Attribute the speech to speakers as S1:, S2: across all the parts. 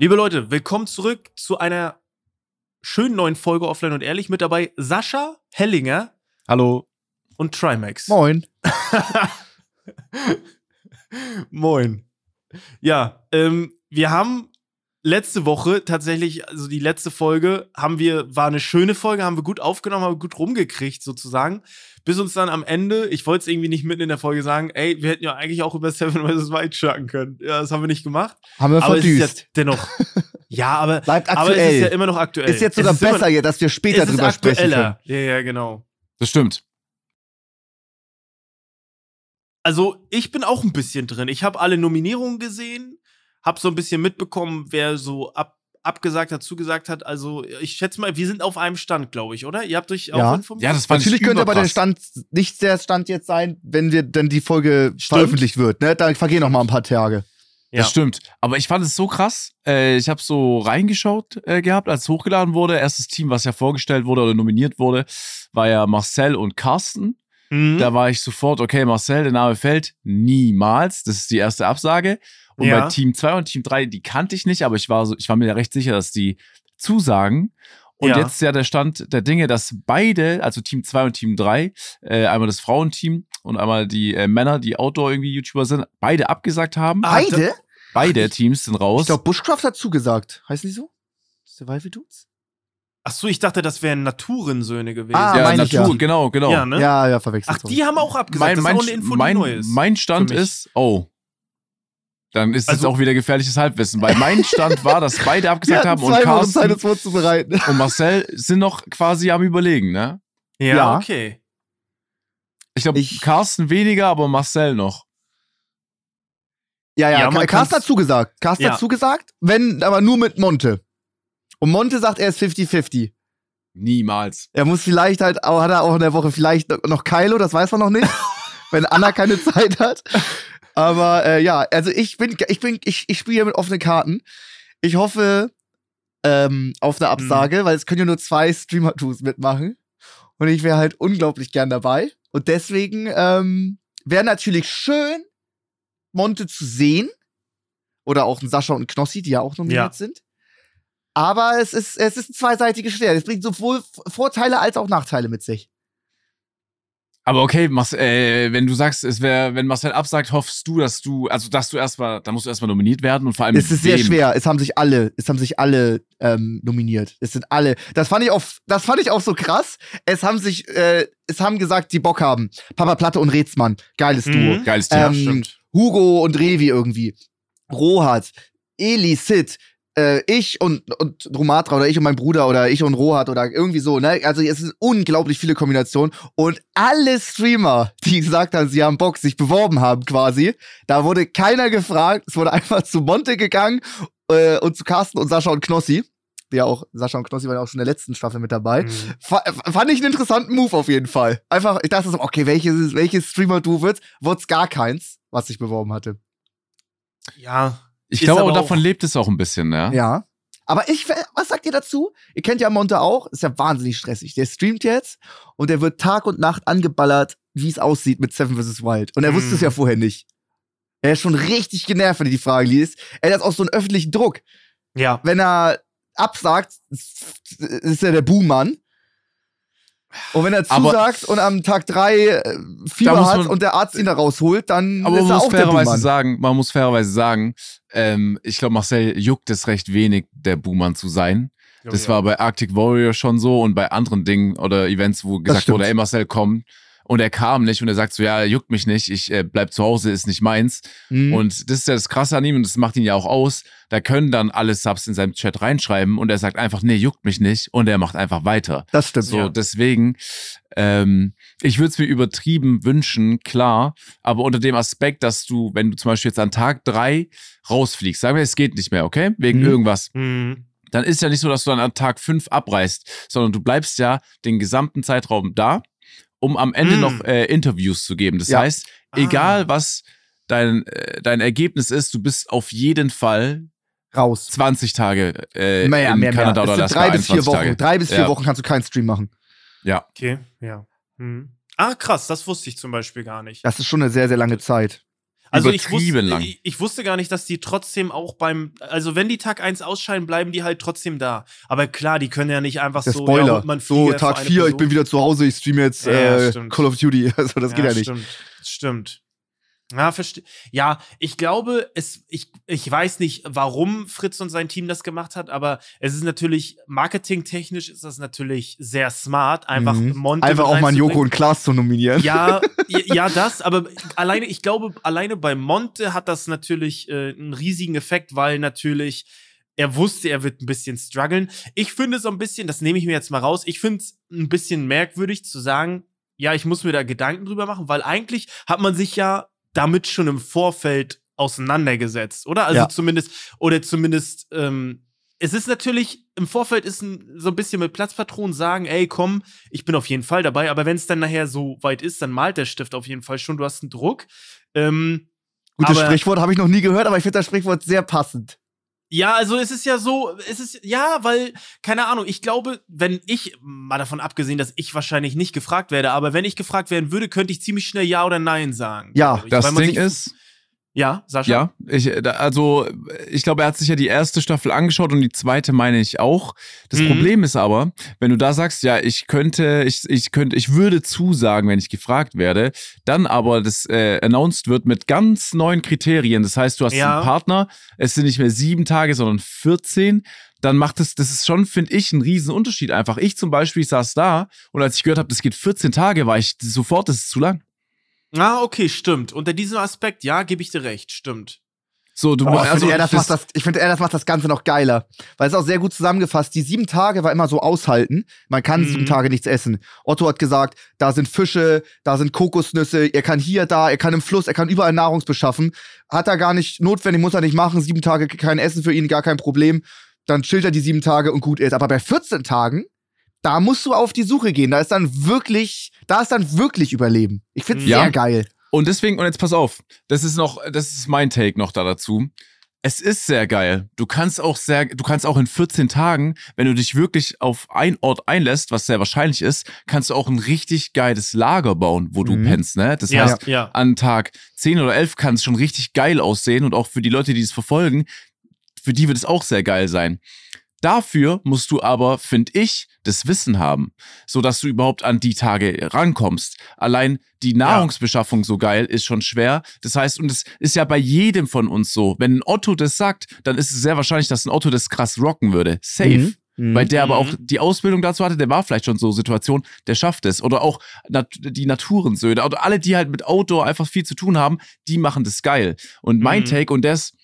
S1: Liebe Leute, willkommen zurück zu einer schönen neuen Folge Offline und Ehrlich. Mit dabei Sascha Hellinger
S2: Hallo.
S1: und Trimax.
S3: Moin.
S1: Moin. Ja, ähm, wir haben letzte Woche tatsächlich, also die letzte Folge, haben wir, war eine schöne Folge, haben wir gut aufgenommen, haben wir gut rumgekriegt sozusagen. Bis uns dann am Ende, ich wollte es irgendwie nicht mitten in der Folge sagen, ey, wir hätten ja eigentlich auch über Seven vs. White schnacken können. Ja, das haben wir nicht gemacht.
S3: Haben wir
S1: aber es ist
S3: verdüst.
S1: ja dennoch. ja, aber,
S3: Bleibt
S1: aber es ist
S3: aktuell.
S1: ja immer noch aktuell.
S3: Ist jetzt sogar
S1: immer-
S3: besser, hier, dass wir später
S1: ist
S3: drüber sprechen können.
S1: aktueller. Ja, ja, genau.
S2: Das stimmt.
S1: Also, ich bin auch ein bisschen drin. Ich habe alle Nominierungen gesehen, habe so ein bisschen mitbekommen, wer so ab, abgesagt hat, zugesagt hat. Also, ich schätze mal, wir sind auf einem Stand, glaube ich, oder? Ihr habt euch auch
S3: Ja.
S1: informiert?
S2: Ja, das fand
S3: Natürlich
S2: ich
S3: könnte aber der. Stand nicht der Stand jetzt sein, wenn wir dann die Folge
S1: Stimmt.
S3: veröffentlicht wird. Ne? Da vergehen noch mal ein paar Tage.
S1: Ja.
S2: Das stimmt. Aber ich fand es so krass. Äh, ich habe so reingeschaut äh, gehabt, als es hochgeladen wurde. Erstes Team, was ja vorgestellt wurde oder nominiert wurde, war ja Marcel und Carsten.
S1: Mhm.
S2: Da war ich sofort, okay, Marcel, der Name fällt niemals. Das ist die erste Absage. Und
S1: Ja.
S2: bei Team 2 und Team 3, die kannte ich nicht, aber ich war, so, ich war mir ja recht sicher, dass die zusagen. Und
S1: Ja.
S2: jetzt ist ja der Stand der Dinge, dass beide, also Team 2 und Team 3, äh, einmal das Frauenteam und einmal die äh, Männer, die Outdoor irgendwie YouTuber sind, beide abgesagt haben.
S3: Beide?
S2: Beide Teams sind raus.
S3: Ich glaube, Bushcraft hat zugesagt. Heißen die so? Survival Dudes?
S1: Ach so, ich dachte, das wären Naturensöhne gewesen.
S3: Ah,
S2: ja,
S3: meine ich
S2: Natur,
S3: ja.
S2: genau, genau.
S1: Ja, ne?
S3: Ja, ja, verwechselt.
S1: Ach, die haben auch abgesagt.
S2: mein,
S1: das
S2: mein,
S1: ist auch eine Info, die
S2: mein,
S1: neu ist.
S2: mein Stand ist, oh. Dann ist
S1: Also-
S2: es auch wieder gefährliches Halbwissen, weil mein Stand war, dass beide abgesagt haben und
S3: Wochen Zeit,
S2: Carsten
S3: uns vorzubereiten.
S2: und Marcel sind noch quasi am Überlegen, ne?
S1: ja,
S3: Ja.
S1: okay.
S2: Ich glaube, Carsten weniger, aber Marcel noch.
S3: Ja, ja,
S1: Ja,
S3: Carsten hat zugesagt. Carsten
S1: Ja.
S3: hat zugesagt, wenn, aber nur mit Monte. Und Monte sagt, er ist 50-50.
S2: Niemals.
S3: Er muss vielleicht halt, auch, hat er auch in der Woche vielleicht noch Kylo, das weiß man noch nicht, wenn Anna keine Zeit hat. Aber äh, ja, also ich bin, ich bin, ich, ich spiele mit offenen Karten. Ich hoffe ähm, auf eine Absage, weil es können ja nur zwei Streamer-Tos mitmachen. Und ich wäre halt unglaublich gern dabei. Und deswegen ähm, wäre natürlich schön, Monte zu sehen. Oder auch ein Sascha und Knossi, die ja auch nominiert
S1: Ja.
S3: sind. Aber es ist, es ist ein zweiseitiges Schwert. Es bringt sowohl Vorteile als auch Nachteile mit sich.
S2: Aber okay, Marcel, äh, wenn du sagst, es wäre, wenn Marcel absagt, hoffst du, dass du, also dass du erstmal, da musst du erstmal nominiert werden und vor allem
S3: Es ist sehr schwer. Es haben sich alle, es haben sich alle ähm, nominiert. Es sind alle. Das fand ich auch, das fand ich auch so krass. Es haben sich, äh, es haben gesagt, die Bock haben. Papa Platte und Rätsmann, geiles Duo.
S1: Mhm.
S2: Geiles Team.
S3: Ähm,
S1: stimmt.
S3: Hugo und Revi irgendwie. Rohat, Eli, Sid, äh, ich und, und Romatra oder ich und mein Bruder oder ich und Rohat oder irgendwie so, ne? Also es sind unglaublich viele Kombinationen und alle Streamer, die gesagt haben, sie haben Bock, sich beworben haben quasi, da wurde keiner gefragt, es wurde einfach zu Monte gegangen äh, und zu Carsten und Sascha und Knossi. Ja auch, Sascha und Knossi waren ja auch schon in der letzten Staffel mit dabei.
S1: Mhm.
S3: Fa fand ich einen interessanten Move auf jeden Fall. Einfach, ich dachte so, okay, welches, welches Streamer du wird, wird's gar keins, was sich beworben hatte.
S1: Ja.
S2: Ich glaube,
S1: aber
S2: davon
S1: auch-
S2: lebt es auch ein bisschen, ja.
S3: Ja. Aber ich, was sagt ihr dazu? Ihr kennt ja Monte auch, ist ja wahnsinnig stressig. Der streamt jetzt und der wird Tag und Nacht angeballert, wie es aussieht mit Seven vs. Wild. Und er wusste es ja vorher nicht. Er ist schon richtig genervt, wenn er die Frage liest. Er hat auch so einen öffentlichen Druck.
S1: Ja.
S3: Wenn er absagt, ist er der Buhmann. Und wenn er
S2: Aber-
S3: zusagt und am Tag drei äh, Fieber
S2: muss
S3: hat
S2: man-
S3: und der Arzt ihn da rausholt, dann
S2: Aber
S3: ist
S2: man
S3: er
S2: muss
S3: auch der
S2: fairerweise sagen, man muss fairerweise sagen, ähm, ich glaube, Marcel juckt es recht wenig, der Buhmann zu sein. Das
S1: ja.
S2: war bei Arctic Warrior schon so und bei anderen Dingen oder Events, wo gesagt wurde, ey Marcel, komm. Und er kam nicht und er sagt so, ja, juckt mich nicht, ich äh, bleib zu Hause, ist nicht meins.
S3: Mhm.
S2: Und das ist ja das Krasse an ihm und das macht ihn ja auch aus. Da können dann alle Subs in seinem Chat reinschreiben und er sagt einfach, nee, juckt mich nicht und er macht einfach weiter.
S3: das stimmt.
S2: So,
S1: Ja.
S2: deswegen, ähm, ich würde es mir übertrieben wünschen, klar, aber unter dem Aspekt, dass du, wenn du zum Beispiel jetzt an Tag drei rausfliegst, sagen wir, es geht nicht mehr, okay? Wegen
S3: Mhm.
S2: irgendwas,
S1: Mhm.
S2: dann ist ja nicht so, dass du dann an Tag fünf abreißt, sondern du bleibst ja den gesamten Zeitraum da, um am Ende
S1: Mhm.
S2: noch äh, Interviews zu geben. Das
S3: Ja.
S2: heißt,
S1: Ah.
S2: egal was dein, äh, dein Ergebnis ist, du bist auf jeden Fall
S3: Raus.
S2: 20 Tage äh,
S3: Mehr,
S2: in
S3: mehr, mehr.
S2: Kanada
S3: Es
S2: oder
S3: sind
S2: Alaska.
S3: drei bis vier
S2: 21
S3: Wochen.
S2: Tage.
S3: Drei bis vier
S2: Ja.
S3: Wochen kannst du keinen Stream machen.
S2: Ja.
S1: Okay, ja. Mhm. Ah, krass, das wusste ich zum Beispiel gar nicht.
S3: Das ist schon eine sehr, sehr lange Zeit.
S1: Also ich wusste,
S2: lang.
S1: ich, ich wusste gar nicht, dass die trotzdem auch beim, also wenn die Tag 1 ausscheiden, bleiben die halt trotzdem da. Aber klar, die können ja nicht einfach
S3: Der
S1: so,
S3: Spoiler.
S1: ja,
S3: so, Tag
S1: für eine
S3: 4, ich bin wieder zu Hause, ich streame jetzt
S1: Ja, ja,
S3: äh. Call of Duty. Also das geht ja nicht.
S1: Stimmt, stimmt. Ja, ja, ich glaube, es, ich, ich weiß nicht, warum Fritz und sein Team das gemacht hat, aber es ist natürlich, marketingtechnisch ist das natürlich sehr smart, einfach
S3: Mhm.
S1: Monte
S3: Einfach auch mal einen Joko und Klaas zu nominieren.
S1: Ja, ja, das, aber alleine, ich glaube, alleine bei Monte hat das natürlich äh, einen riesigen Effekt, weil natürlich er wusste, er wird ein bisschen strugglen. Ich finde so ein bisschen, das nehme ich mir jetzt mal raus, ich finde es ein bisschen merkwürdig zu sagen, ja, ich muss mir da Gedanken drüber machen, weil eigentlich hat man sich ja damit schon im Vorfeld auseinandergesetzt, oder? Also
S3: Ja.
S1: zumindest, oder zumindest, ähm, es ist natürlich, im Vorfeld ist ein, so ein bisschen mit Platzpatronen sagen, ey, komm, ich bin auf jeden Fall dabei, aber wenn es dann nachher so weit ist, dann malt der Stift auf jeden Fall schon, du hast einen Druck. Ähm,
S3: Gutes Sprichwort habe ich noch nie gehört, aber ich finde das Sprichwort sehr passend.
S1: Ja, also es ist ja so, es ist, ja, weil, keine Ahnung, ich glaube, wenn ich, mal davon abgesehen, dass ich wahrscheinlich nicht gefragt werde, aber wenn ich gefragt werden würde, könnte ich ziemlich schnell Ja oder Nein sagen.
S3: Ja,
S2: Das
S1: weil man
S2: Ding
S1: sich-
S2: ist,
S1: Ja, Sascha?
S2: Ja, ich, da- also ich glaube, er hat sich ja die erste Staffel angeschaut und die zweite meine ich auch. Das
S1: Mhm.
S2: Problem ist aber, wenn du da sagst, ja, ich könnte, ich, ich könnte, ich würde zusagen, wenn ich gefragt werde, dann aber das äh, announced wird mit ganz neuen Kriterien. Das heißt, du hast
S1: Ja.
S2: einen Partner, es sind nicht mehr sieben Tage, sondern 14. Dann macht es, das ist schon, finde ich, ein riesen Unterschied einfach. Ich zum Beispiel ich saß da und als ich gehört habe, das geht 14 Tage, war ich sofort, das ist zu lang.
S1: Ah, okay, stimmt. Unter diesem Aspekt, ja, gebe ich dir recht, stimmt.
S2: So, du
S3: Oh,
S2: mu-
S3: ich finde, er, das macht das, ich finde, er, das macht das Ganze noch geiler. Weil es ist auch sehr gut zusammengefasst. Die sieben Tage war immer so aushalten. Man kann
S1: Mhm.
S3: sieben Tage nichts essen. Otto hat gesagt, da sind Fische, da sind Kokosnüsse, er kann hier, da, er kann im Fluss, er kann überall Nahrungsbeschaffen. Hat er gar nicht notwendig, muss er nicht machen. Sieben Tage kein Essen für ihn, gar kein Problem. Dann chillt er die sieben Tage und gut ist. Aber bei 14 Tagen, da musst du auf die Suche gehen. Da ist dann wirklich, da ist dann wirklich Überleben. Ich finde es
S2: Ja.
S3: sehr geil.
S2: Und deswegen, und jetzt pass auf, das ist noch, das ist mein Take noch da dazu. Es ist sehr geil. Du kannst auch sehr, du kannst auch in 14 Tagen, wenn du dich wirklich auf einen Ort einlässt, was sehr wahrscheinlich ist, kannst du auch ein richtig geiles Lager bauen, wo du
S3: Mhm.
S2: pennst, ne? Das
S1: Ja,
S2: heißt,
S1: ja.
S2: an Tag 10 oder 11 kann es schon richtig geil aussehen und auch für die Leute, die es verfolgen, für die wird es auch sehr geil sein. Dafür musst du aber, finde ich, das Wissen haben, sodass du überhaupt an die Tage rankommst. Allein die Nahrungsbeschaffung so geil ist schon schwer. Das heißt, und es ist ja bei jedem von uns so. Wenn ein Otto das sagt, dann ist es sehr wahrscheinlich, dass ein Otto das krass rocken würde. Safe.
S3: Mhm.
S2: Weil der aber auch
S1: Mhm.
S2: die Ausbildung dazu hatte, der war vielleicht schon so Situation, der schafft es. Oder auch nat die Naturensöhne. Oder alle, die halt mit Outdoor einfach viel zu tun haben, die machen das geil. Und mein
S1: Mhm.
S2: Take, und der ist,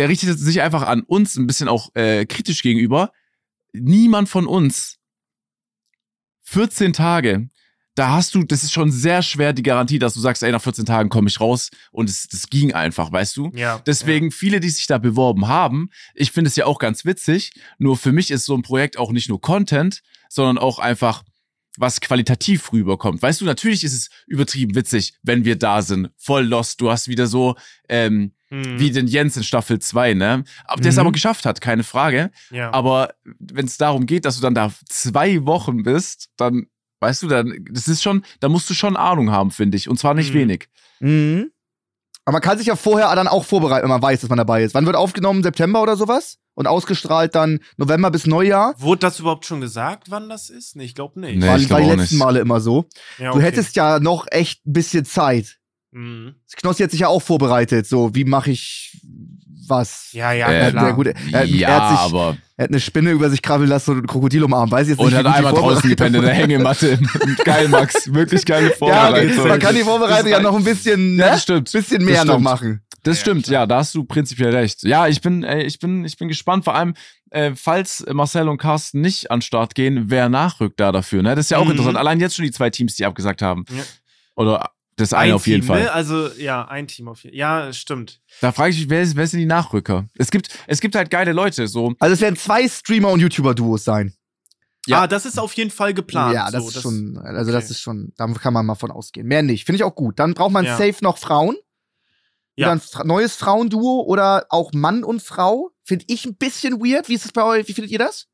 S2: der richtet sich einfach an uns ein bisschen auch äh, kritisch gegenüber. Niemand von uns 14 Tage, da hast du, das ist schon sehr schwer die Garantie, dass du sagst, ey, nach 14 Tagen komme ich raus und es, das ging einfach, weißt du?
S1: Ja.
S2: Deswegen viele, die sich da beworben haben, ich finde es ja auch ganz witzig, nur für mich ist so ein Projekt auch nicht nur Content, sondern auch einfach was qualitativ rüberkommt. Weißt du, natürlich ist es übertrieben witzig, wenn wir da sind, voll lost. Du hast wieder so ähm.
S1: Mhm.
S2: wie den Jens in Staffel 2, ne? Aber der es
S3: Mhm.
S2: aber geschafft hat, keine Frage.
S1: ja.
S2: Aber wenn es darum geht, dass du dann da zwei Wochen bist, dann, weißt du, dann, das ist schon, da musst du schon Ahnung haben, finde ich. Und zwar nicht
S1: Mhm.
S2: wenig.
S3: Mhm. Aber man kann sich ja vorher dann auch vorbereiten, wenn man weiß, dass man dabei ist. Wann wird aufgenommen? September oder sowas? Und ausgestrahlt dann November bis Neujahr?
S1: Wurde das überhaupt schon gesagt, wann das ist? Nee, ich glaube nicht.
S2: Nee,
S3: war,
S2: ich glaub
S3: war die
S2: auch
S3: letzten
S2: nicht.
S3: Male immer so.
S1: Ja,
S3: Du
S1: okay.
S3: hättest ja noch echt ein bisschen Zeit.
S1: Mhm.
S3: Knossi hat sich ja auch vorbereitet. So, wie mache ich was?
S1: Ja, ja,
S2: Äh,
S1: klar.
S3: gute- Er-
S2: ja,
S3: er hat sich-
S2: aber.
S3: Er hat eine Spinne über sich krabbeln lassen und ein Krokodil umarmt. Weiß ich jetzt
S2: Und
S3: nicht,
S2: hat
S3: gut die
S2: einmal draußen gepennt in der Hängematte. Geil, Max. Wirklich geile
S3: Ja,
S2: Vorbereitung.
S3: man kann die Vorbereitung ja noch ein bisschen,
S2: Ja,
S3: ne?
S2: das stimmt.
S3: bisschen mehr
S2: Das
S3: noch machen.
S2: Das
S1: Ja,
S2: stimmt,
S1: klar.
S2: ja, da hast du prinzipiell recht. Ja, ich bin, ey, ich bin, ich bin gespannt, vor allem, äh, falls Marcel und Carsten nicht an den Start gehen, wer nachrückt da dafür, ne? Das ist ja auch
S1: Mhm.
S2: interessant. Allein jetzt schon die zwei Teams, die abgesagt haben.
S1: Ja.
S2: Oder das eine
S1: ein
S2: auf jeden
S1: Team,
S2: Fall.
S1: Ne? Also, ja, ein Team auf jeden Fall. Ja, stimmt.
S2: Da frage ich mich, wer, ist- wer sind die Nachrücker? Es gibt, es gibt halt geile Leute, so.
S3: Also es werden zwei Streamer und YouTuber-Duos sein.
S2: Ja.
S1: Ah, das ist auf jeden Fall geplant.
S3: ja, das
S1: so,
S3: ist schon, also das
S1: okay.
S3: ist schon, da kann man mal von ausgehen. Mehr nicht. Finde ich auch gut. Dann braucht man
S1: Ja.
S3: safe noch Frauen.
S1: Ja.
S3: Oder ein neues Frauenduo oder auch Mann und Frau. Finde ich ein bisschen weird. Wie ist es bei euch? Wie findet ihr das?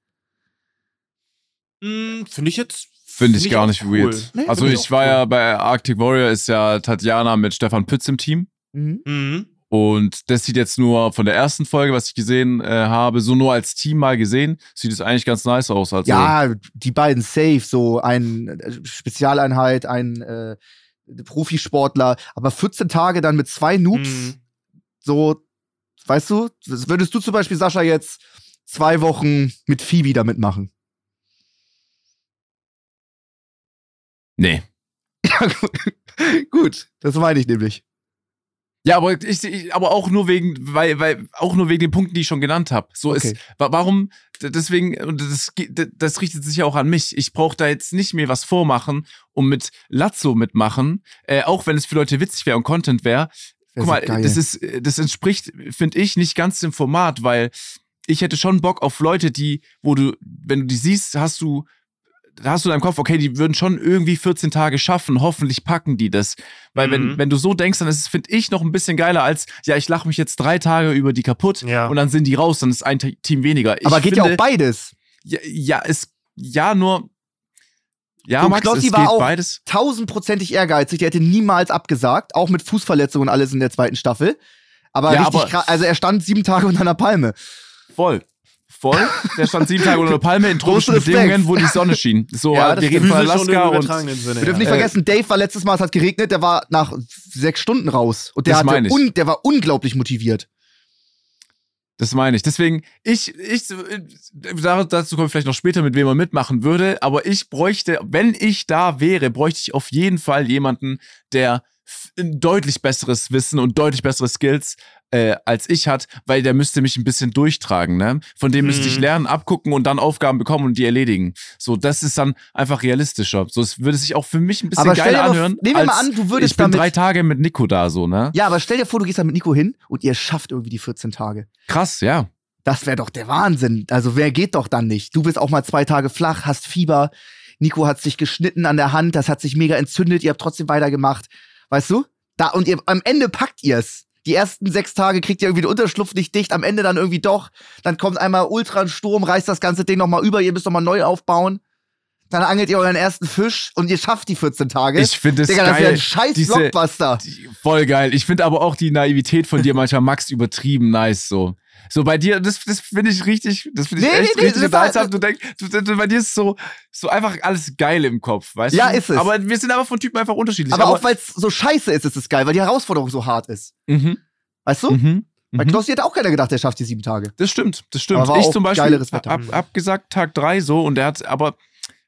S1: Hm, Finde ich jetzt
S2: Finde ich
S1: Find
S2: gar nicht
S1: cool.
S2: weird.
S3: Nee,
S2: also
S3: ich
S2: war
S3: cool.
S2: ja bei Arctic Warrior ist ja Tatjana mit Stefan Pütz im Team.
S3: Mhm.
S1: Mhm.
S2: Und das sieht jetzt nur von der ersten Folge, was ich gesehen äh, habe, so nur als Team mal gesehen, sieht es eigentlich ganz nice aus. Also,
S3: Ja, die beiden safe, so ein äh, Spezialeinheit, ein äh, Profisportler, aber 14 Tage dann mit zwei Noobs,
S1: Mhm.
S3: so, weißt du, würdest du zum Beispiel, Sascha, jetzt zwei Wochen mit Phoebe da mitmachen?
S2: nee.
S3: Gut, das meine ich nämlich.
S2: Ja, aber ich, ich aber auch nur wegen, weil, weil, auch nur wegen den Punkten, die ich schon genannt habe. So
S3: Okay.
S2: ist, wa- warum, deswegen, und das, das richtet sich ja auch an mich. Ich brauche da jetzt nicht mir was vormachen und mit Lazzo mitmachen, äh, auch wenn es für Leute witzig wäre und Content wäre.
S3: Wär
S2: Guck mal,
S3: geil.
S2: das ist, das entspricht, finde ich, nicht ganz dem Format, weil ich hätte schon Bock auf Leute, die, wo du, wenn du die siehst, hast du, da hast du in deinem Kopf, okay, die würden schon irgendwie 14 Tage schaffen, hoffentlich packen die das. Weil wenn,
S1: Mhm.
S2: wenn du so denkst, dann ist es, finde ich, noch ein bisschen geiler als, ja, ich lache mich jetzt drei Tage über die kaputt
S1: Ja.
S2: und dann sind die raus, dann ist ein Te- Team weniger. Ich
S3: aber geht ja
S2: finde,
S3: auch beides.
S2: Ja, ja, es, ja, nur, ja,
S3: Und
S2: Max,
S3: Knossi
S2: es
S3: war
S2: geht
S3: auch-
S2: beides.
S3: Tausendprozentig ehrgeizig, der hätte niemals abgesagt, auch mit Fußverletzungen und alles in der zweiten Staffel. Aber
S2: Ja,
S3: richtig
S2: aber-
S3: krass, also er stand sieben Tage unter einer Palme.
S2: Voll. Voll. Der stand sieben Tage unter der Palme in tropischen Bedingungen, wo die Sonne schien. So,
S3: Ja,
S2: äh, wir reden von Alaska und
S1: Sinne.
S3: Wir dürfen nicht
S1: ja.
S2: Äh,
S3: vergessen, Dave war letztes Mal, es hat geregnet, der war nach sechs Stunden raus. Und der, hatte un, der war unglaublich motiviert.
S2: Das meine ich. Deswegen, ich, ich, äh, da- dazu komme ich vielleicht noch später, mit wem man mitmachen würde, aber ich bräuchte, wenn ich da wäre, bräuchte ich auf jeden Fall jemanden, der ein deutlich besseres Wissen und deutlich bessere Skills äh, als ich hat, weil der müsste mich ein bisschen durchtragen, ne? Von dem müsste ich
S1: Mhm.
S2: lernen, abgucken und dann Aufgaben bekommen und die erledigen. So, das ist dann einfach realistischer. So, es würde sich auch für mich ein bisschen
S3: Aber stell dir
S2: geiler
S3: mal,
S2: anhören.
S3: nehmen wir mal an, du würdest
S2: ich bin
S3: damit.
S2: drei Tage mit Nico da, so, ne?
S3: ja, aber stell dir vor, du gehst da mit Nico hin und ihr schafft irgendwie die 14 Tage.
S2: Krass, ja.
S3: Das wäre doch der Wahnsinn. Also wer geht doch dann nicht? Du bist auch mal zwei Tage flach, hast Fieber. Nico hat sich geschnitten an der Hand, das hat sich mega entzündet, ihr habt trotzdem weitergemacht. Weißt du? Da, und ihr, am Ende packt ihr's. Die ersten sechs Tage kriegt ihr irgendwie den Unterschlupf nicht dicht, am Ende dann irgendwie doch. Dann kommt einmal ultra ein Sturm, reißt das ganze Ding nochmal über, ihr müsst nochmal neu aufbauen. Dann angelt ihr euren ersten Fisch und ihr schafft die 14 Tage.
S2: Ich finde es
S3: Digga, das wäre
S2: geil.
S3: ein scheiß
S2: Diese-
S3: Blockbuster.
S2: Die- Voll geil. Ich finde aber auch die Naivität von dir manchmal Max übertrieben nice so. So bei dir, das, das finde ich richtig, das finde ich
S3: Nee,
S2: echt
S3: nee,
S2: richtig unterhaltsam. Du denkst, du, du, bei dir ist so, so einfach alles geil im Kopf, weißt
S3: Ja,
S2: du?
S3: ist es.
S2: Aber wir sind aber von Typen einfach unterschiedlich.
S3: Aber auch weil es so scheiße ist, ist es geil, weil die Herausforderung so hart ist.
S2: mhm,
S3: Weißt du?
S2: mhm,
S3: Bei
S2: mhm.
S3: Knossi hätte auch keiner gedacht, der schafft die sieben Tage.
S2: Das stimmt, das stimmt.
S3: Aber
S2: Ich zum Beispiel
S3: geileres Wetter.
S2: hab, hab gesagt Tag drei so und der hat aber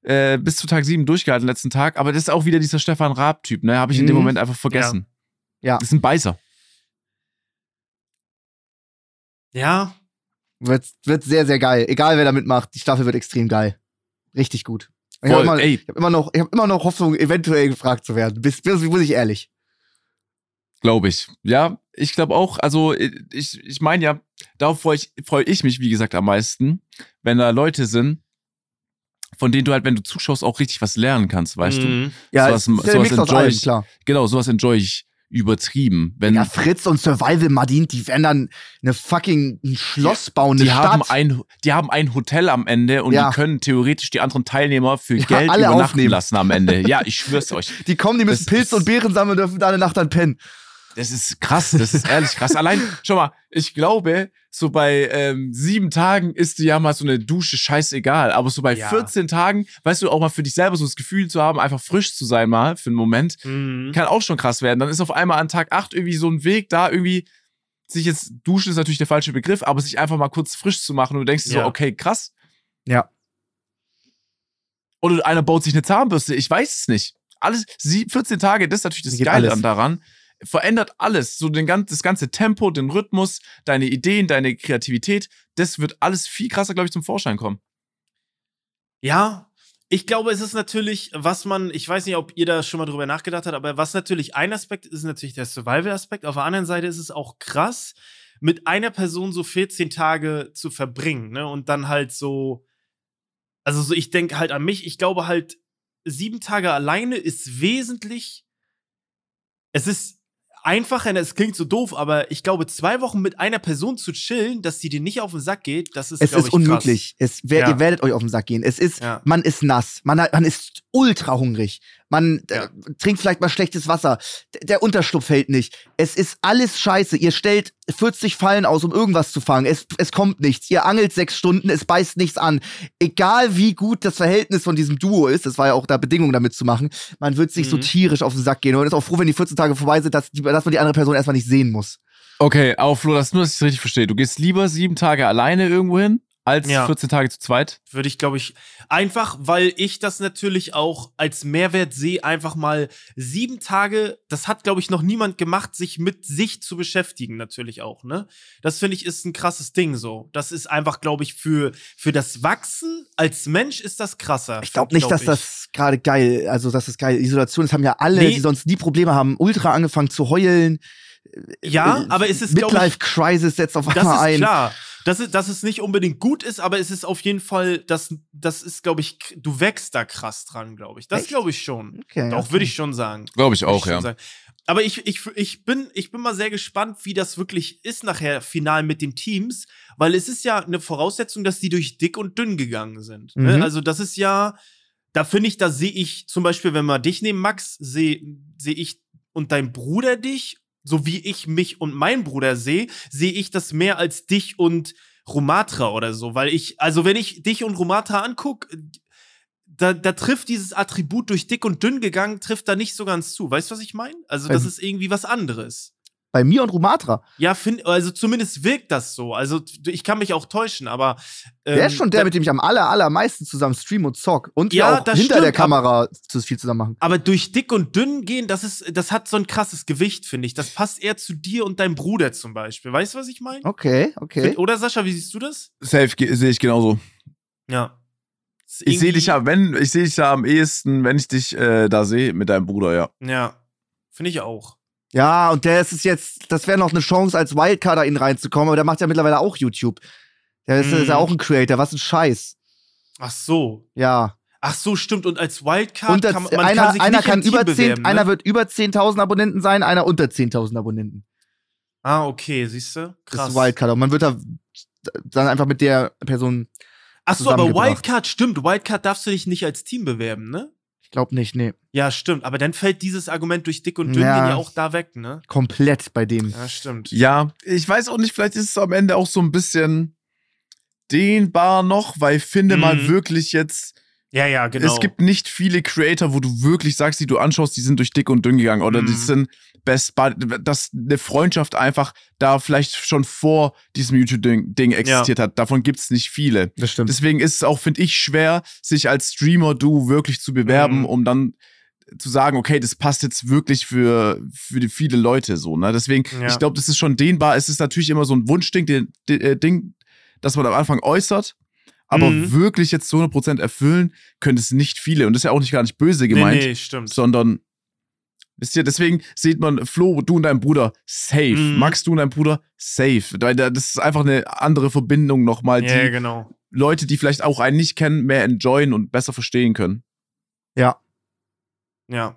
S2: äh, bis zu Tag sieben durchgehalten letzten Tag. Aber das ist auch wieder dieser Stefan Raab-Typ, ne? Habe ich in dem
S3: Mhm.
S2: Moment einfach vergessen.
S3: Ja.
S2: Das ist ein Beißer.
S1: Ja,
S3: Wird, wird sehr, sehr geil. Egal wer da mitmacht, die Staffel wird extrem geil. Richtig gut. Ich habe immer, ich hab immer, noch- ich hab immer noch Hoffnung, eventuell gefragt zu werden. Bis, bis, muss ich ehrlich.
S2: Glaube ich. Ja, ich glaube auch, also ich, ich meine ja, darauf freue ich, freu ich mich, wie gesagt, am meisten, wenn da Leute sind, von denen du halt, wenn du zuschaust, auch richtig was lernen kannst, weißt du?
S1: Mhm.
S3: Ja,
S2: Sowas-
S3: es ist ja
S2: sowas
S3: aus
S2: enjoy
S3: allem,
S2: ich.
S3: klar.
S2: Genau, sowas enjoy ich übertrieben. Wenn
S3: Ja, Fritz und Survival Madin, die werden dann eine fucking ein Schloss bauen, eine
S2: die
S3: Stadt.
S2: haben, ein, die haben ein Hotel am Ende und
S3: Ja.
S2: die können theoretisch die anderen Teilnehmer für
S3: Ja,
S2: Geld
S3: alle
S2: übernachten
S3: aufnehmen.
S2: lassen am Ende. Ja, ich schwör's euch.
S3: die kommen, die müssen Pilze und Beeren sammeln und dürfen da eine Nacht dann pennen.
S2: Das ist krass, das ist ehrlich krass. Allein, schau mal, ich glaube, so bei ähm, sieben Tagen ist dir ja mal so eine Dusche scheißegal. Aber so bei
S1: Ja.
S2: 14 Tagen, weißt du, auch mal für dich selber so das Gefühl zu haben, einfach frisch zu sein mal für einen Moment,
S1: Mhm.
S2: kann auch schon krass werden. Dann ist auf einmal an Tag 8 irgendwie so ein Weg da, irgendwie sich jetzt duschen ist natürlich der falsche Begriff, aber sich einfach mal kurz frisch zu machen und du denkst dir
S1: Ja.
S2: so, okay, krass.
S3: Ja.
S2: Oder einer baut sich eine Zahnbürste, ich weiß es nicht. Alles, sie, 14 Tage, das ist natürlich das Geile daran. Verändert alles, so den, gan- das ganze Tempo, den Rhythmus, deine Ideen, deine Kreativität, das wird alles viel krasser, glaube ich, zum Vorschein kommen.
S1: Ja, ich glaube, es ist natürlich, was man, ich weiß nicht, ob ihr da schon mal drüber nachgedacht habt, aber was natürlich ein Aspekt ist, ist natürlich der Survival-Aspekt. Auf der anderen Seite ist es auch krass, mit einer Person so 14 Tage zu verbringen, ne? Und dann halt so, also so, ich denke halt an mich, ich glaube halt, sieben Tage alleine ist wesentlich, es ist einfacher, es klingt so doof, aber ich glaube, zwei Wochen mit einer Person zu chillen, dass die dir nicht auf den Sack geht, das ist,
S3: Es ist
S1: ich,
S3: unmöglich. Es, wer,
S1: Ja.
S3: Ihr werdet euch auf den Sack gehen. Es ist,
S1: Ja.
S3: man ist nass. Man, hat, man ist ultra hungrig. Man äh, trinkt vielleicht mal schlechtes Wasser. D der Unterschlupf hält nicht. Es ist alles scheiße. Ihr stellt 40 Fallen aus, um irgendwas zu fangen. Es, es kommt nichts. Ihr angelt sechs Stunden, es beißt nichts an. Egal wie gut das Verhältnis von diesem Duo ist, das war ja auch da Bedingung damit zu machen, man wird sich so
S1: Mhm.
S3: tierisch auf den Sack gehen. Und ist auch froh, wenn die 14 Tage vorbei sind, dass, die, dass man die andere Person erstmal nicht sehen muss.
S2: Okay, aber Flo, das nur, dass ich es richtig verstehe. Du gehst lieber sieben Tage alleine irgendwo hin, als
S1: Ja.
S2: 14 Tage zu zweit?
S1: Würde ich, glaube ich, einfach, weil ich das natürlich auch als Mehrwert sehe, einfach mal sieben Tage, das hat, glaube ich, noch niemand gemacht, sich mit sich zu beschäftigen, natürlich auch, ne? Das finde ich ist ein krasses Ding so. Das ist einfach, glaube ich, für, für das Wachsen als Mensch ist das krasser.
S3: Ich glaube nicht,
S1: glaub
S3: dass
S1: ich.
S3: das gerade geil, also dass das geil Isolation ist, haben ja alle,
S1: Nee.
S3: die sonst nie Probleme haben, ultra angefangen zu heulen.
S1: Ja,
S3: Äh,
S1: aber es ist, glaube ich,
S3: Midlife Crisis setzt auf
S1: Das
S3: einmal
S1: ist
S3: ein.
S1: klar. Dass es, dass es nicht unbedingt gut ist, aber es ist auf jeden Fall, das, das ist, glaube ich, du wächst da krass dran, glaube ich. Das glaube ich schon.
S3: Okay,
S1: Doch,
S3: okay.
S1: würde ich schon sagen.
S2: Glaube ich auch,
S1: schon
S2: ja.
S1: sagen. Aber ich, ich, ich, bin, ich bin mal sehr gespannt, wie das wirklich ist nachher final mit den Teams, weil es ist ja eine Voraussetzung, dass die durch dick und dünn gegangen sind.
S3: Mhm.
S1: Ne? Also, das ist ja, da finde ich, da sehe ich zum Beispiel, wenn wir dich nehmen, Max, sehe seh ich und dein Bruder dich, so wie ich mich und mein Bruder sehe, sehe ich das mehr als dich und Rumatra oder so, weil ich, also wenn ich dich und Rumatra angucke, da, da trifft dieses Attribut durch dick und dünn gegangen, trifft da nicht so ganz zu. Weißt du, was ich meine? Also, das
S3: Ähm.
S1: ist irgendwie was anderes.
S3: Bei mir und Rumatra.
S1: Ja, find, also zumindest wirkt das so. Also, ich kann mich auch täuschen, aber. Ähm,
S3: Der ist schon der,
S1: da-
S3: mit dem ich am aller, allermeisten zusammen stream und zock. Und
S1: Ja,
S3: ja, auch
S1: das
S3: hinter
S1: stimmt,
S3: der Kamera zu viel zusammen machen.
S1: Aber durch dick und dünn gehen, das ist, das hat so ein krasses Gewicht, finde ich. Das passt eher zu dir und deinem Bruder zum Beispiel. Weißt du, was ich meine?
S3: Okay, okay.
S1: Oder Sascha, wie siehst du das?
S2: Safe sehe ich genauso.
S1: Ja.
S2: Ich sehe dich ja, wenn, ich sehe dich ja am ehesten, wenn ich dich äh, da sehe, mit deinem Bruder, ja.
S1: Ja. Finde ich auch.
S3: Ja, und der ist es jetzt, das wäre noch eine Chance, als Wildcard da in reinzukommen, aber der macht ja mittlerweile auch YouTube. Der ist,
S1: Mhm.
S3: ist ja auch ein Creator, was ein Scheiß.
S1: Ach so.
S3: Ja.
S1: Ach so, stimmt. Und als Wildcard
S3: Unter,
S1: kann man,
S3: einer
S1: kann sich
S3: einer
S1: nicht
S3: kann über 10,
S1: bewerben, ne?
S3: einer wird über 10.000 Abonnenten sein, einer unter 10.000 Abonnenten.
S1: Ah, okay, siehst du?
S3: Das
S1: Krass.
S3: ist Wildcard. Und man wird da dann einfach mit der Person,
S1: Ach so, aber. Wildcard stimmt. Wildcard darfst du dich nicht als Team bewerben, ne?
S3: Ich glaube nicht, nee,
S1: Ja, stimmt. Aber dann fällt dieses Argument durch dick und dünn
S3: Ja.
S1: gehen ja auch da weg, ne?
S3: komplett bei dem.
S1: Ja, stimmt.
S2: Ja, ich weiß auch nicht, vielleicht ist es am Ende auch so ein bisschen dehnbar noch, weil ich finde mal
S1: Mhm.
S2: wirklich jetzt,
S1: Ja, ja, genau.
S2: es gibt nicht viele Creator, wo du wirklich sagst, die du anschaust, die sind durch dick und dünn gegangen oder die
S1: Mhm.
S2: sind Best dass eine Freundschaft einfach da vielleicht schon vor diesem YouTube-Ding Ding existiert hat. Davon gibt es nicht viele.
S3: Das stimmt.
S2: Deswegen ist es auch, finde ich, schwer, sich als Streamer-Du wirklich zu bewerben,
S1: Mhm.
S2: um dann zu sagen, okay, das passt jetzt wirklich für, für die viele Leute so. Ne? Deswegen,
S1: Ja.
S2: ich glaube, das ist schon dehnbar. Es ist natürlich immer so ein Wunschding, den, den, äh, Ding, das man am Anfang äußert. Aber
S1: Mhm.
S2: wirklich jetzt zu 100% erfüllen, können es nicht viele. Und das ist ja auch nicht gar nicht böse
S1: nee,
S2: gemeint,
S1: nee, stimmt.
S2: sondern, wisst ihr, deswegen sieht man Flo, du und dein Bruder, safe.
S1: Mhm.
S2: Max, du und dein Bruder, safe. Weil da- Das ist einfach eine andere Verbindung nochmal, die
S1: Ja, genau.
S2: Leute, die vielleicht auch einen nicht kennen, mehr enjoyen und besser verstehen können.
S3: Ja.
S1: Ja.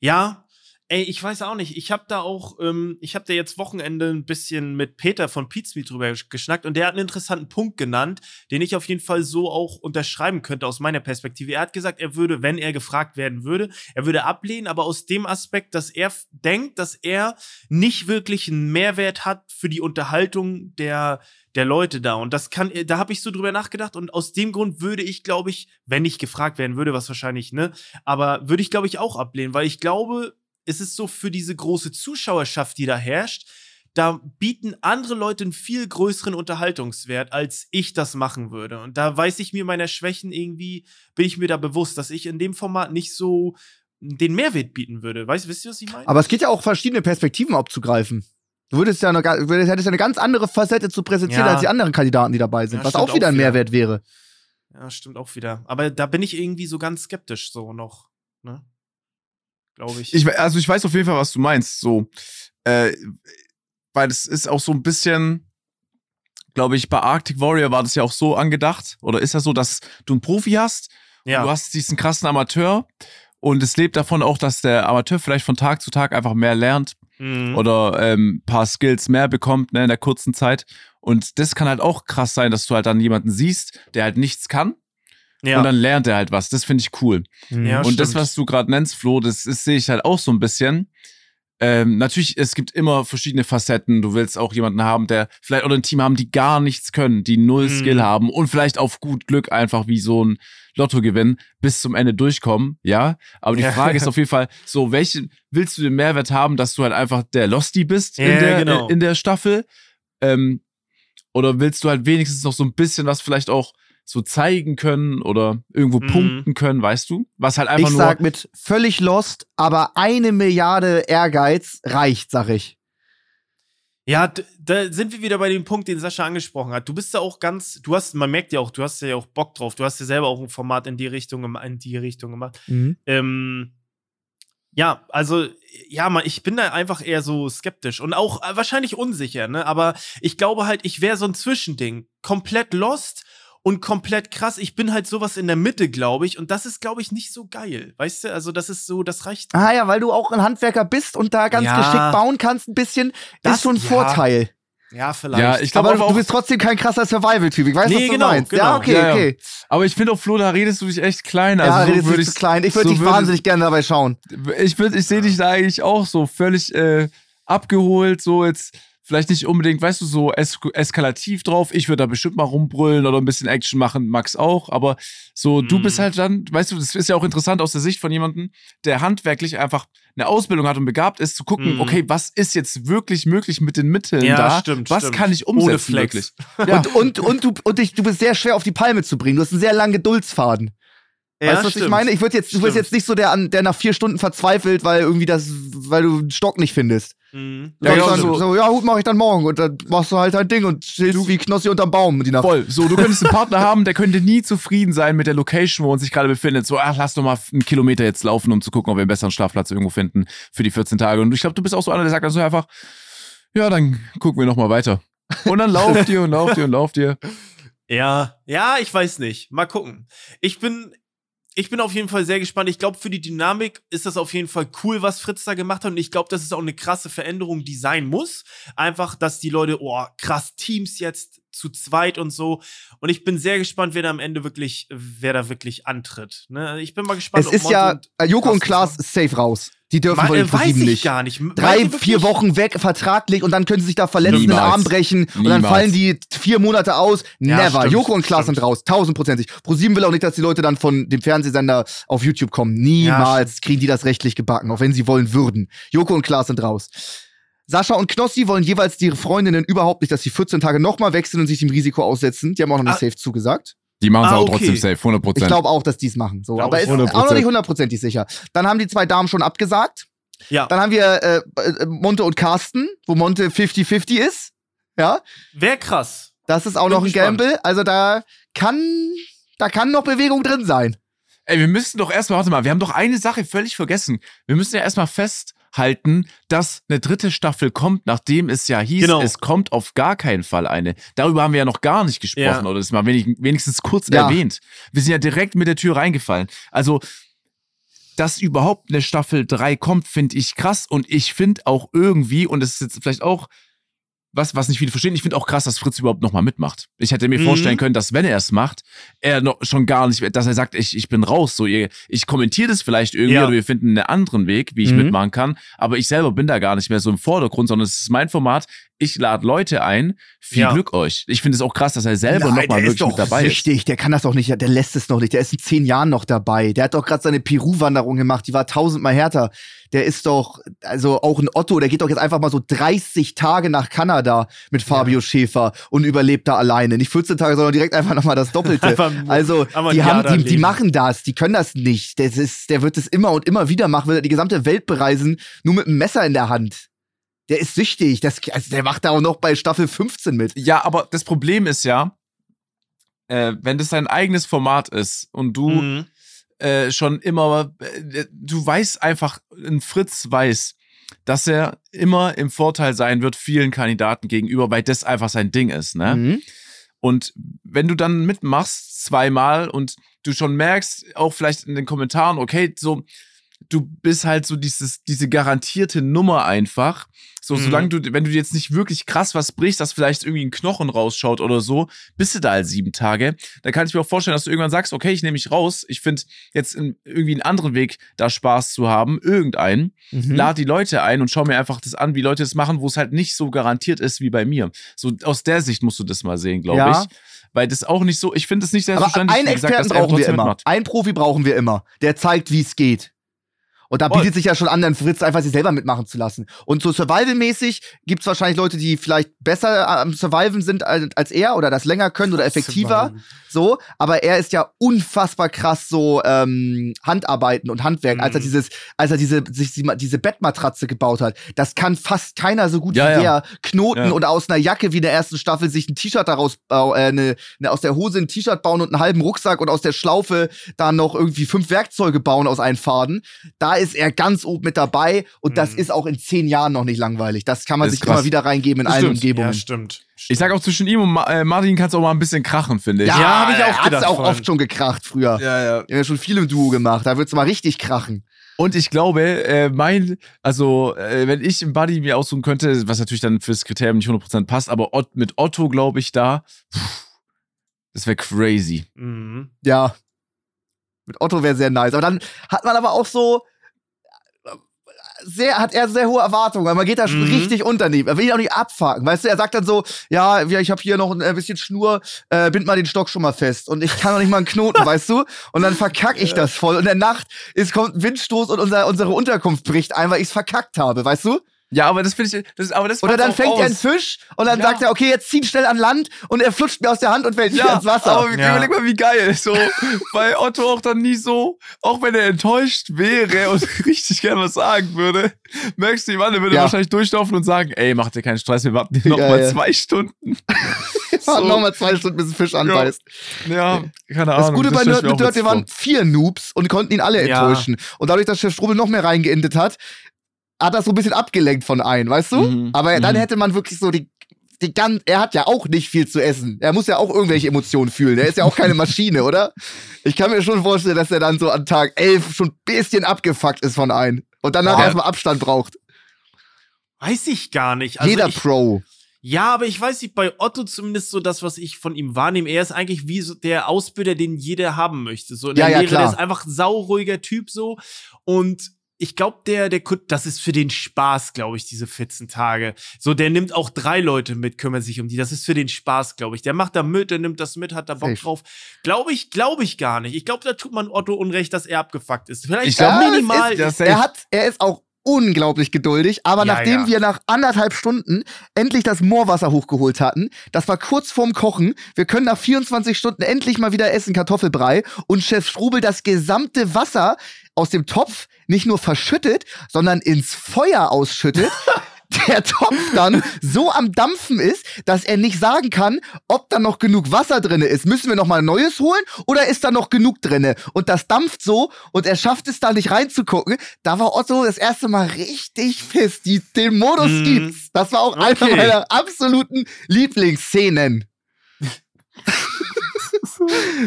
S1: Ja, ey, ich weiß auch nicht. Ich habe da auch, ähm, ich habe da jetzt Wochenende ein bisschen mit Peter von Pizmeet drüber gesch- geschnackt und der hat einen interessanten Punkt genannt, den ich auf jeden Fall so auch unterschreiben könnte aus meiner Perspektive. Er hat gesagt, er würde, wenn er gefragt werden würde, er würde ablehnen, aber aus dem Aspekt, dass er denkt, dass er nicht wirklich einen Mehrwert hat für die Unterhaltung der der Leute da und das kann da habe ich so drüber nachgedacht und aus dem Grund würde ich glaube ich wenn ich gefragt werden würde was wahrscheinlich ne aber würde ich, glaube ich, auch ablehnen, weil ich glaube, es ist so für diese große Zuschauerschaft, die da herrscht, da bieten andere Leute einen viel größeren Unterhaltungswert, als ich das machen würde. Und da weiß ich mir meiner Schwächen irgendwie, bin ich mir da bewusst, dass ich in dem Format nicht so den Mehrwert bieten würde. Weißt, wisst ihr, was ich meine?
S3: Aber es geht ja auch, verschiedene Perspektiven abzugreifen. Du würdest ja eine, würdest, hättest ja eine ganz andere Facette zu präsentieren
S1: Ja.
S3: als die anderen Kandidaten, die dabei sind,
S1: Ja,
S3: was auch wieder ein
S1: wieder.
S3: Mehrwert wäre.
S1: Ja, stimmt auch wieder. Aber da bin ich irgendwie so ganz skeptisch so noch. Ne? Glaube ich.
S2: Ich, also ich weiß auf jeden Fall, was du meinst. So, äh, weil es ist auch so ein bisschen, glaube ich, bei Arctic Warrior war das ja auch so angedacht. Oder ist das so, dass du einen Profi hast,
S1: ja.
S2: du hast diesen krassen Amateur und es lebt davon auch, dass der Amateur vielleicht von Tag zu Tag einfach mehr lernt
S1: Mhm.
S2: oder ähm, paar Skills mehr bekommt ne, in der kurzen Zeit. Und das kann halt auch krass sein, dass du halt dann jemanden siehst, der halt nichts kann
S1: ja.
S2: und dann lernt er halt was. Das finde ich cool.
S1: Ja,
S2: und das,
S1: stimmt.
S2: was du gerade nennst, Flo, das sehe ich halt auch so ein bisschen. Ähm, natürlich, es gibt immer verschiedene Facetten. Du willst auch jemanden haben, der vielleicht oder ein Team haben, die gar nichts können, die null
S1: Mhm.
S2: Skill haben und vielleicht auf gut Glück einfach wie so ein Lottogewinn bis zum Ende durchkommen, ja. Aber die
S1: Ja.
S2: Frage ist auf jeden Fall so, welchen willst du den Mehrwert haben, dass du halt einfach der Losty bist
S1: Ja,
S2: in, der,
S1: genau.
S2: in der Staffel? Ähm, oder willst du halt wenigstens noch so ein bisschen was vielleicht auch so zeigen können oder irgendwo
S1: Mhm.
S2: punkten können, weißt du? Was halt einfach
S3: Ich
S2: nur.
S3: sag mit völlig lost, aber eine Milliarde Ehrgeiz reicht, sag ich.
S1: Ja, da sind wir wieder bei dem Punkt, den Sascha angesprochen hat. Du bist ja auch ganz, du hast, man merkt ja auch, du hast ja auch Bock drauf. Du hast ja selber auch ein Format in die Richtung, in die Richtung gemacht. Ähm, ja, also, ja, man, ich bin da einfach eher so skeptisch und auch äh, wahrscheinlich unsicher, ne? Aber ich glaube halt, ich wäre so ein Zwischending. Komplett lost und komplett krass. Ich bin halt sowas in der Mitte, glaube ich. Und das ist, glaube ich, nicht so geil. Weißt du? Also, das ist so, das reicht.
S3: Ah ja, weil du auch ein Handwerker bist und da ganz
S1: Ja.
S3: geschickt bauen kannst, ein bisschen,
S1: Das-
S3: ist schon ein
S1: ja.
S3: Vorteil.
S1: Ja, vielleicht.
S2: Ja, ich glaube
S3: Aber
S2: aber
S3: du bist trotzdem kein krasser Survival-Typ. Ich weiß,
S1: Nee,
S3: was du
S1: genau,
S3: meinst.
S1: genau.
S3: Ja, okay,
S2: Ja, ja.
S3: okay.
S2: aber ich finde auch, Flo, da redest du dich echt klein.
S3: ja,
S2: Also
S3: redest
S2: so würd
S3: nicht zu klein. Ich würde
S2: so
S3: dich
S2: würd
S3: wahnsinnig gerne dabei schauen.
S2: Ich, würd, ich sehe dich da eigentlich auch so völlig äh, abgeholt, so jetzt vielleicht nicht unbedingt, weißt du, so es eskalativ drauf. Ich würde da bestimmt mal rumbrüllen oder ein bisschen Action machen, Max auch. Aber so, du
S1: Mhm.
S2: bist halt dann, weißt du, das ist ja auch interessant aus der Sicht von jemandem, der handwerklich einfach eine Ausbildung hat und begabt ist, zu gucken,
S1: Mhm.
S2: okay, was ist jetzt wirklich möglich mit den Mitteln
S1: Ja,
S2: da?
S1: stimmt,
S2: was
S1: stimmt.
S2: kann ich
S1: Ohne
S2: umsetzen
S1: Flex.
S2: wirklich? Ja.
S3: Und, und, und, du, und dich, du bist sehr schwer auf die Palme zu bringen. Du hast einen sehr langen Geduldsfaden. Weißt du, was ich meine? Ich würde jetzt, du
S1: Stimmt.
S3: jetzt nicht so der, an- der nach vier Stunden verzweifelt, weil irgendwie das, weil du einen Stock nicht findest.
S1: Mhm.
S3: Du
S2: Ja,
S3: sagst
S2: genau,
S3: dann
S2: so-
S3: so, ja gut, mach ich dann morgen. Und dann machst du halt dein Ding und chillst wie Knossi unterm Baum die Nacht.
S2: Voll. So, du könntest einen Partner haben, der könnte nie zufrieden sein mit der Location, wo er sich gerade befindet. So, ach, lass doch mal einen Kilometer jetzt laufen, um zu gucken, ob wir einen besseren Schlafplatz irgendwo finden für die 14 Tage. Und ich glaube, du bist auch so einer, der sagt dann so einfach, ja, dann gucken wir noch mal weiter. Und dann lauft ihr und lauft ihr und lauft ihr.
S1: Ja, ja, ich weiß nicht. Mal gucken. Ich bin, ich bin auf jeden Fall sehr gespannt. Ich glaube, für die Dynamik ist das auf jeden Fall cool, was Fritz da gemacht hat. Und ich glaube, das ist auch eine krasse Veränderung, die sein muss. Einfach, dass die Leute, oh, krass, Teams jetzt zu zweit und so. Und ich bin sehr gespannt, wer da am Ende wirklich, wer da wirklich antritt. Ne? Ich bin mal gespannt.
S3: Es ist
S1: Monte
S3: ja,
S1: und
S3: Joko und
S1: Klaas
S3: ist safe raus. Die dürfen von den
S1: weiß
S3: ProSieben
S1: ich
S3: nicht.
S1: gar nicht.
S3: Drei, vier? Wochen weg, vertraglich und dann können sie sich da verletzen, den
S2: Niemals.
S3: Arm brechen und dann
S2: Niemals.
S3: fallen die vier Monate aus.
S1: Ja,
S3: Never.
S1: stimmt,
S3: Joko und Klaas
S1: stimmt.
S3: sind raus, tausendprozentig. ProSieben will auch nicht, dass die Leute dann von dem Fernsehsender auf YouTube kommen. Niemals kriegen die das rechtlich gebacken, auch wenn sie wollen würden. Joko und Klaas sind raus. Sascha und Knossi wollen jeweils ihre Freundinnen überhaupt nicht, dass sie 14 Tage nochmal wechseln und sich dem Risiko aussetzen. Die haben auch noch nicht
S1: Ah.
S3: safe zugesagt.
S2: Die machen es
S1: Ah,
S2: auch
S1: okay.
S2: trotzdem safe, 100%
S3: Ich glaube auch, dass die es machen. So. Aber
S1: ich
S3: ist auch noch
S2: 100%.
S3: nicht hundertprozentig sicher. Dann haben die zwei Damen schon abgesagt.
S1: Ja.
S3: Dann haben wir äh, äh, Monte und Carsten, wo Monte 50-50 ist. Ja,
S1: Wäre krass.
S3: das ist auch
S1: Bin
S3: noch ein
S1: gespannt.
S3: Gamble. Also da kann, da kann noch Bewegung drin sein.
S2: Ey, wir müssen doch erstmal, warte mal, wir haben doch eine Sache völlig vergessen. Wir müssen ja erstmal festhalten, dass eine dritte Staffel kommt, nachdem es ja hieß,
S1: Genau.
S2: es kommt auf gar keinen Fall eine. Darüber haben wir ja noch gar nicht gesprochen
S1: Ja.
S2: oder das mal wenig, wenigstens kurz
S3: Ja.
S2: erwähnt. Wir sind ja direkt mit der Tür reingefallen. Also, dass überhaupt eine Staffel 3 kommt, finde ich krass und ich finde auch irgendwie, und das ist jetzt vielleicht auch was, was nicht viele verstehen, ich finde auch krass, dass Fritz überhaupt nochmal mitmacht. Ich hätte mir
S1: Mhm.
S2: vorstellen können, dass wenn er es macht, er noch schon gar nicht, dass er sagt, ich, ich bin raus, so ihr, ich kommentiere das vielleicht irgendwie
S1: Ja.
S2: oder wir finden einen anderen Weg, wie ich
S3: Mhm.
S2: mitmachen kann, aber ich selber bin da gar nicht mehr so im Vordergrund, sondern es ist mein Format. Ich lade Leute ein. Viel
S1: Ja.
S2: Glück euch. Ich finde es auch krass, dass er selber nochmal
S3: der
S2: wirklich mit dabei ist.
S3: süchtig, der kann das doch nicht, der lässt es noch nicht. Der ist in zehn Jahren noch dabei. Der hat doch gerade seine Peru-Wanderung gemacht, die war tausendmal härter. Der ist doch, also auch ein Otto, der geht doch jetzt einfach mal so 30 Tage nach Kanada mit Fabio Schäfer und überlebt da alleine. Nicht 14 Tage, sondern direkt einfach nochmal das Doppelte. Also, die, haben, die, die machen das, die können das nicht. Das ist, der wird es immer und immer wieder machen, will die gesamte Welt bereisen, nur mit einem Messer in der Hand. Der ist süchtig. Das, also der macht da auch noch bei Staffel 15 mit.
S2: Ja, aber das Problem ist ja, äh, wenn das dein eigenes Format ist und du
S1: Mhm.
S2: äh, schon immer, äh, du weißt einfach, ein Fritz weiß, dass er immer im Vorteil sein wird vielen Kandidaten gegenüber, weil das einfach sein Ding ist, ne?
S3: Mhm.
S2: Und wenn du dann mitmachst zweimal und du schon merkst, auch vielleicht in den Kommentaren, okay, so, du bist halt so dieses, diese garantierte Nummer einfach. So,
S1: Mhm.
S2: solange du, wenn du jetzt nicht wirklich krass was brichst, dass vielleicht irgendwie ein Knochen rausschaut oder so, bist du da halt sieben Tage. Da kann ich mir auch vorstellen, dass du irgendwann sagst, okay, ich nehme mich raus. Ich finde jetzt in, irgendwie einen anderen Weg, da Spaß zu haben, irgendeinen.
S3: Mhm.
S2: Lad die Leute ein und schau mir einfach das an, wie Leute das machen, wo es halt nicht so garantiert ist wie bei mir. So aus der Sicht musst du das mal sehen, glaube
S3: Ja.
S2: ich. Weil das auch nicht so, ich finde es nicht
S3: Aber
S2: selbstverständlich.
S3: einen
S2: gesagt,
S3: Experten
S2: er
S3: brauchen wir immer.
S2: mitmacht.
S3: Einen Profi brauchen wir immer. Der zeigt, wie es geht. Und da
S2: Voll.
S3: bietet sich ja schon an, dann Fritz einfach sich selber mitmachen zu lassen. Und so Survival-mäßig gibt es wahrscheinlich Leute, die vielleicht besser am Surviven sind als, er oder das länger können oder effektiver. So, aber er ist ja unfassbar krass so ähm, Handarbeiten und Handwerk, als er
S1: Mhm.
S3: dieses, als er diese, sich die- diese Bettmatratze gebaut hat. Das kann fast keiner so gut
S2: Ja,
S3: wie
S2: ja.
S3: der. Knoten
S2: Ja.
S3: und aus einer Jacke wie in der ersten Staffel sich ein T-Shirt daraus äh, ne, ne, aus der Hose ein T-Shirt bauen und einen halben Rucksack und aus der Schlaufe dann noch irgendwie fünf Werkzeuge bauen aus einem Faden. Da ist er ganz oben mit dabei und das
S1: Mhm.
S3: ist auch in zehn Jahren noch nicht langweilig. Das kann man
S2: Das
S3: sich
S2: krass.
S3: immer wieder reingeben in
S2: Das
S3: allen
S2: stimmt.
S3: Umgebungen.
S1: Ja, stimmt.
S2: Ich sag auch zwischen ihm und Ma äh, Martin kann es auch mal ein bisschen krachen, finde ich.
S3: Ja,
S1: Ja, hab ich auch
S3: er hat's
S1: gedacht
S3: auch
S1: vorhin.
S3: oft schon gekracht früher.
S2: ja, ja.
S3: Wir haben ja schon viel im Duo gemacht. Da wird's mal richtig krachen.
S2: Und ich glaube, äh, mein, also, äh, wenn ich einen Buddy mir aussuchen könnte, was natürlich dann fürs Kriterium nicht 100% passt, aber Ott, mit Otto glaube ich da, pff, das wäre crazy.
S1: Mhm.
S3: Ja. Mit Otto wäre sehr nice. Aber dann hat man aber auch so. Sehr, hat er sehr hohe Erwartungen, weil man geht da schon
S1: Mhm.
S3: richtig unternehmen. Er will ihn auch nicht abfacken. Weißt du, er sagt dann so: Ja, ich habe hier noch ein äh, bisschen Schnur, äh, bind mal den Stock schon mal fest. Und ich kann noch nicht mal einen Knoten, weißt du? Und dann verkack ich das voll. Und in der Nacht ist, kommt ein Windstoß und unser, unsere Unterkunft bricht ein, weil ich's verkackt habe, weißt du?
S2: Ja, aber das finde ich, das, aber das
S3: Oder dann fängt er einen
S2: aus.
S3: Fisch und dann
S2: Ja.
S3: sagt er, okay, jetzt zieh ihn schnell an Land und er flutscht mir aus der Hand und fällt
S2: Ja,
S3: ins Wasser.
S2: aber
S1: Ja.
S2: überleg mal, wie geil. So, weil Otto auch dann nie so, auch wenn er enttäuscht wäre und richtig gerne was sagen würde, merkst du ihm an, er würde
S3: Ja.
S2: wahrscheinlich durchlaufen und sagen, ey, mach dir keinen Stress, wir warten hier noch
S3: Ja,
S2: mal
S3: ja.
S2: zwei Stunden.
S3: Warten noch mal zwei Stunden, bis ein Fisch anbeißt.
S2: Ja, keine Ahnung.
S3: Das Gute bei
S2: stell
S3: Nerd mit Dirt, wir waren vier Noobs und konnten ihn alle
S1: Ja.
S3: enttäuschen. Und dadurch, dass Chef Strubel noch mehr reingeendet hat, hat das so ein bisschen abgelenkt von ein, weißt du?
S2: Mhm.
S3: Aber dann
S2: Mhm.
S3: hätte man wirklich so die, die ganz, er hat ja auch nicht viel zu essen. Er muss ja auch irgendwelche Emotionen fühlen. Er ist ja auch keine Maschine, oder? Ich kann mir schon vorstellen, dass er dann so an Tag 11 schon ein bisschen abgefuckt ist von ein. Und danach
S2: Ja.
S3: erstmal Abstand braucht.
S1: Weiß ich gar nicht. Also
S3: Jeder
S1: ich,
S3: Pro.
S1: Ja, aber ich weiß nicht, bei Otto zumindest so das, was ich von ihm wahrnehme, er ist eigentlich wie so der Ausbilder, den jeder haben möchte. So in
S3: Ja,
S1: der
S3: ja,
S1: Lehre, der ist einfach ein sauruhiger Typ so. Und ich glaube, der, der, kut- das ist für den Spaß, glaube ich, diese 14 Tage. So, der nimmt auch drei Leute mit, kümmert sich um die. Das ist für den Spaß, glaube ich. Der macht da mit, der nimmt das mit, hat da Bock
S3: Safe.
S1: drauf. Glaube ich, glaube ich gar nicht. Ich glaube, da tut man Otto Unrecht, dass er abgefuckt ist. Vielleicht
S2: Ich glaub,
S1: minimal.
S2: safe.
S3: Er hat, er ist auch unglaublich geduldig, aber
S1: Ja,
S3: nachdem
S1: ja.
S3: wir nach anderthalb Stunden endlich das Moorwasser hochgeholt hatten, das war kurz vorm Kochen, wir können nach 24 Stunden endlich mal wieder essen Kartoffelbrei und Chef Strubel das gesamte Wasser aus dem Topf nicht nur verschüttet, sondern ins Feuer ausschüttet. Der Topf dann so am Dampfen ist, dass er nicht sagen kann, ob da noch genug Wasser drinne ist. Müssen wir noch mal neues holen oder ist da noch genug drinne? Und das dampft so und er schafft es da nicht reinzugucken. Da war Otto das erste Mal richtig fest. Die, den Modus
S1: Mhm.
S3: gibt's. Das war auch eine
S1: Okay.
S3: meiner absoluten Lieblingsszenen.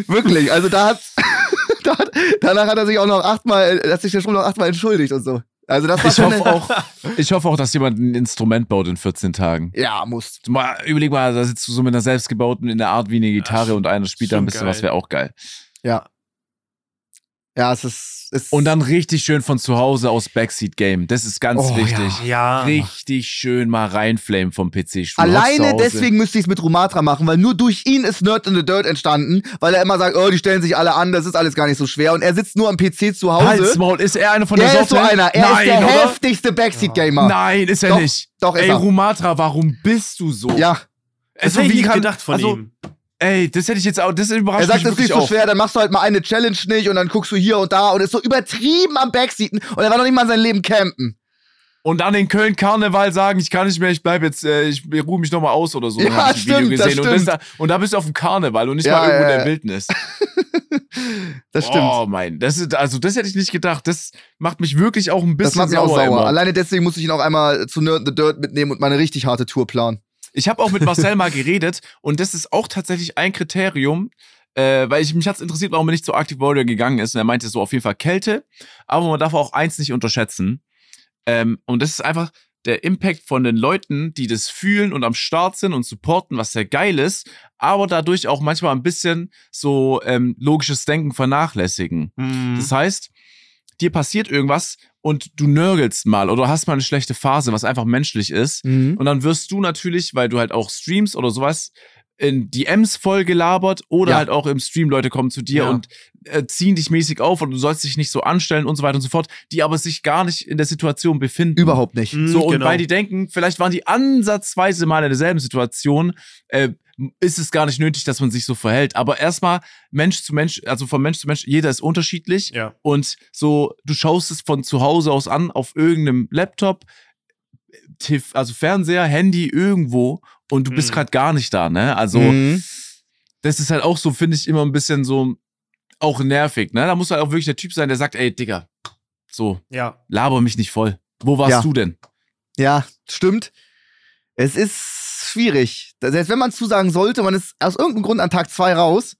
S3: Wirklich, also da hat, da hat, danach hat er sich auch noch achtmal, hat sich der Strom noch achtmal entschuldigt und so. Also das war
S2: Ich hoffe, auch, ich hoffe auch, dass jemand ein Instrument baut in 14 Tagen.
S3: Ja, muss.
S2: Mal, überleg mal, da sitzt du so mit einer selbstgebauten in der Art wie eine Gitarre
S1: Ja,
S2: und einer spielt da ein bisschen
S1: geil.
S2: was, wäre auch geil.
S3: Ja. Ja, es ist. Es
S2: Und dann richtig schön von zu Hause aus Backseat Game. Das ist ganz
S3: Oh,
S2: wichtig.
S1: ja.
S2: Richtig schön mal reinflamen vom PC. Stuhl.
S3: Alleine deswegen müsste ich es mit Rumatra machen, weil nur durch ihn ist Nerd in the Dirt entstanden, weil er immer sagt, oh, die stellen sich alle an, das ist alles gar nicht so schwer. Und er sitzt nur am PC zu Hause.
S2: Halsmaul, ist er einer von der
S3: er ist so einer. Er
S2: Nein,
S3: ist der
S2: oder?
S3: heftigste Backseat-Gamer.
S2: Nein, ist er
S3: Doch,
S2: nicht.
S3: doch, ist
S2: Ey,
S3: er.
S2: Rumatra, warum bist du so?
S3: Ja,
S1: Das
S2: Also,
S1: hätte ich gedacht von
S2: also,
S1: ihm.
S2: Ey, das hätte ich jetzt auch, das überrascht
S3: er sagt, das ist nicht so schwer, dann machst du halt mal eine Challenge nicht und dann guckst du hier und da und ist so übertrieben am Backseaten und er war noch nicht mal in seinem Leben campen.
S2: Und dann in Köln Karneval sagen, ich kann nicht mehr, ich bleib jetzt, äh, ich ruhe mich nochmal aus oder so.
S3: Ja,
S2: ich
S3: stimmt, das
S2: und,
S3: stimmt.
S2: da, und da bist du auf dem Karneval und nicht
S3: Ja,
S2: mal irgendwo
S3: ja,
S2: in
S3: ja.
S2: der Wildnis.
S3: Das stimmt.
S2: Oh mein, das ist, also das hätte ich nicht gedacht. Das macht mich wirklich auch ein
S3: das
S2: bisschen
S3: macht mich auch
S2: sauer.
S3: sauer.
S2: Immer.
S3: Alleine deswegen muss ich ihn auch einmal zu Nerd in the Dirt mitnehmen und meine richtig harte Tour planen.
S2: Ich habe auch mit Marcel mal geredet und das ist auch tatsächlich ein Kriterium. äh, weil ich mich hat's interessiert, warum er nicht zu Arctic Warrior gegangen ist. Und er meinte so auf jeden Fall Kälte, aber man darf auch eins nicht unterschätzen. Ähm, und das ist einfach der Impact von den Leuten, die das fühlen und am Start sind und supporten, was sehr geil ist, aber dadurch auch manchmal ein bisschen so ähm, logisches Denken vernachlässigen.
S1: Mhm.
S2: Das heißt, dir passiert irgendwas und du nörgelst mal oder hast mal eine schlechte Phase, was einfach menschlich ist.
S3: Mhm.
S2: Und dann wirst du natürlich, weil du halt auch streamst oder sowas, in DMs voll gelabert oder
S3: Ja.
S2: halt auch im Stream Leute kommen zu dir
S1: Ja.
S2: und äh, ziehen dich mäßig auf und du sollst dich nicht so anstellen und so weiter und so fort, die aber sich gar nicht in der Situation befinden.
S3: Überhaupt nicht.
S1: Mhm,
S2: So, und
S1: genau.
S2: weil die denken, vielleicht waren die ansatzweise mal in derselben Situation, äh, ist es gar nicht nötig, dass man sich so verhält. Aber erstmal Mensch zu Mensch, also von Mensch zu Mensch, jeder ist unterschiedlich.
S1: Ja.
S2: Und so, du schaust es von zu Hause aus an, auf irgendeinem Laptop, TV, also Fernseher, Handy, irgendwo und du bist
S1: Mhm.
S2: gerade gar nicht da, ne? Also,
S3: Mhm.
S2: das ist halt auch so, finde ich, immer ein bisschen so auch nervig, ne? Da muss halt auch wirklich der Typ sein, der sagt, ey, Digga, so,
S1: Ja.
S2: laber mich nicht voll. Wo warst
S3: Ja.
S2: du denn?
S3: Ja, stimmt. Es ist schwierig. Selbst wenn man zusagen sollte, man ist aus irgendeinem Grund an Tag zwei raus,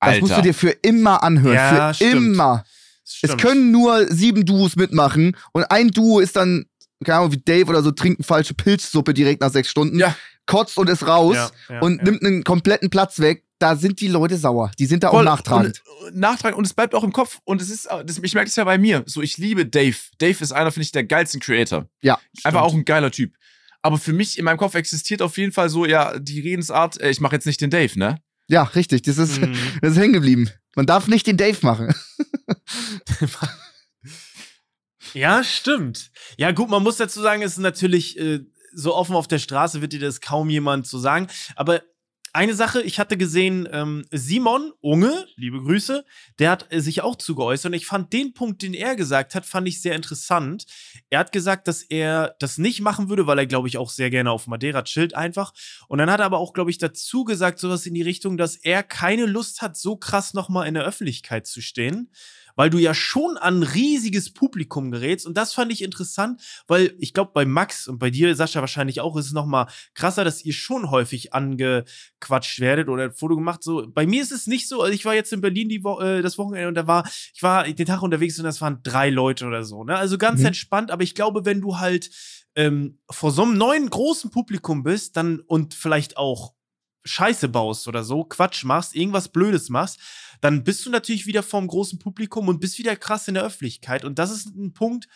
S3: das musst du dir für immer anhören.
S1: Ja,
S3: für
S1: stimmt.
S3: immer.
S1: Stimmt.
S3: Es können nur sieben Duos mitmachen und ein Duo ist dann, keine Ahnung, wie Dave oder so, trinkt eine falsche Pilzsuppe direkt nach sechs Stunden,
S2: Ja.
S3: kotzt und ist raus
S1: Ja,
S3: und nimmt einen kompletten Platz weg. Da sind die Leute sauer. Die sind da auch
S2: Voll.
S3: nachtragend.
S2: Und, äh, nachtragend und es bleibt auch im Kopf. Und es ist, äh, das, ich merke das ja bei mir. So, ich liebe Dave. Dave ist einer, finde ich, der geilsten Creator.
S3: Ja.
S2: Einfach auch ein geiler Typ. Aber für mich in meinem Kopf existiert auf jeden Fall so, ja, die Redensart, äh, ich mache jetzt nicht den Dave, ne?
S3: Ja, richtig. Das ist,
S1: Mhm.
S3: das ist hängen geblieben. Man darf nicht den Dave machen.
S1: Ja, stimmt. Ja, gut, man muss dazu sagen, es ist natürlich äh, so offen auf der Straße wird dir das kaum jemand so sagen. Aber eine Sache, ich hatte gesehen, ähm, Simon Unge, liebe Grüße, der hat äh, sich auch zugeäußert und ich fand den Punkt, den er gesagt hat, fand ich sehr interessant. Er hat gesagt, dass er das nicht machen würde, weil er, glaube ich, auch sehr gerne auf Madeira chillt einfach. Und dann hat er aber auch, glaube ich, dazu gesagt, sowas in die Richtung, dass er keine Lust hat, so krass nochmal in der Öffentlichkeit zu stehen weil du ja schon an ein riesiges Publikum gerätst. Und das fand ich interessant, weil ich glaube, bei Max und bei dir, Sascha, wahrscheinlich auch, ist es noch mal krasser, dass ihr schon häufig angequatscht werdet oder ein Foto gemacht. So, bei mir ist es nicht so. Also ich war jetzt in Berlin die Wo äh, das Wochenende und da war, ich war den Tag unterwegs und das waren drei Leute oder so. Ne? Also ganz
S3: Mhm.
S1: entspannt, aber ich glaube, wenn du halt ähm, vor so einem neuen großen Publikum bist, dann und vielleicht auch Scheiße baust oder so, Quatsch machst, irgendwas Blödes machst, dann bist du natürlich wieder vorm großen Publikum und bist wieder krass in der Öffentlichkeit. Und das ist ein Punkt,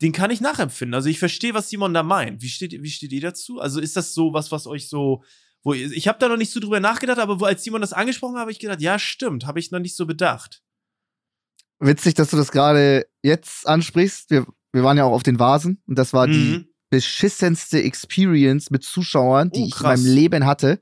S1: den kann ich nachempfinden. Also ich verstehe, was Simon da meint. Wie steht, wie steht ihr dazu? Also ist das so was, was euch so, wo ihr, ich habe da noch nicht so drüber nachgedacht, aber wo, als Simon das angesprochen hat, habe ich gedacht, ja, stimmt, habe ich noch nicht so bedacht.
S3: Witzig, dass du das gerade jetzt ansprichst. Wir, wir waren ja auch auf den Vasen und das war die
S1: Mhm.
S3: beschissenste Experience mit Zuschauern, die
S1: Oh,
S3: ich in meinem Leben hatte.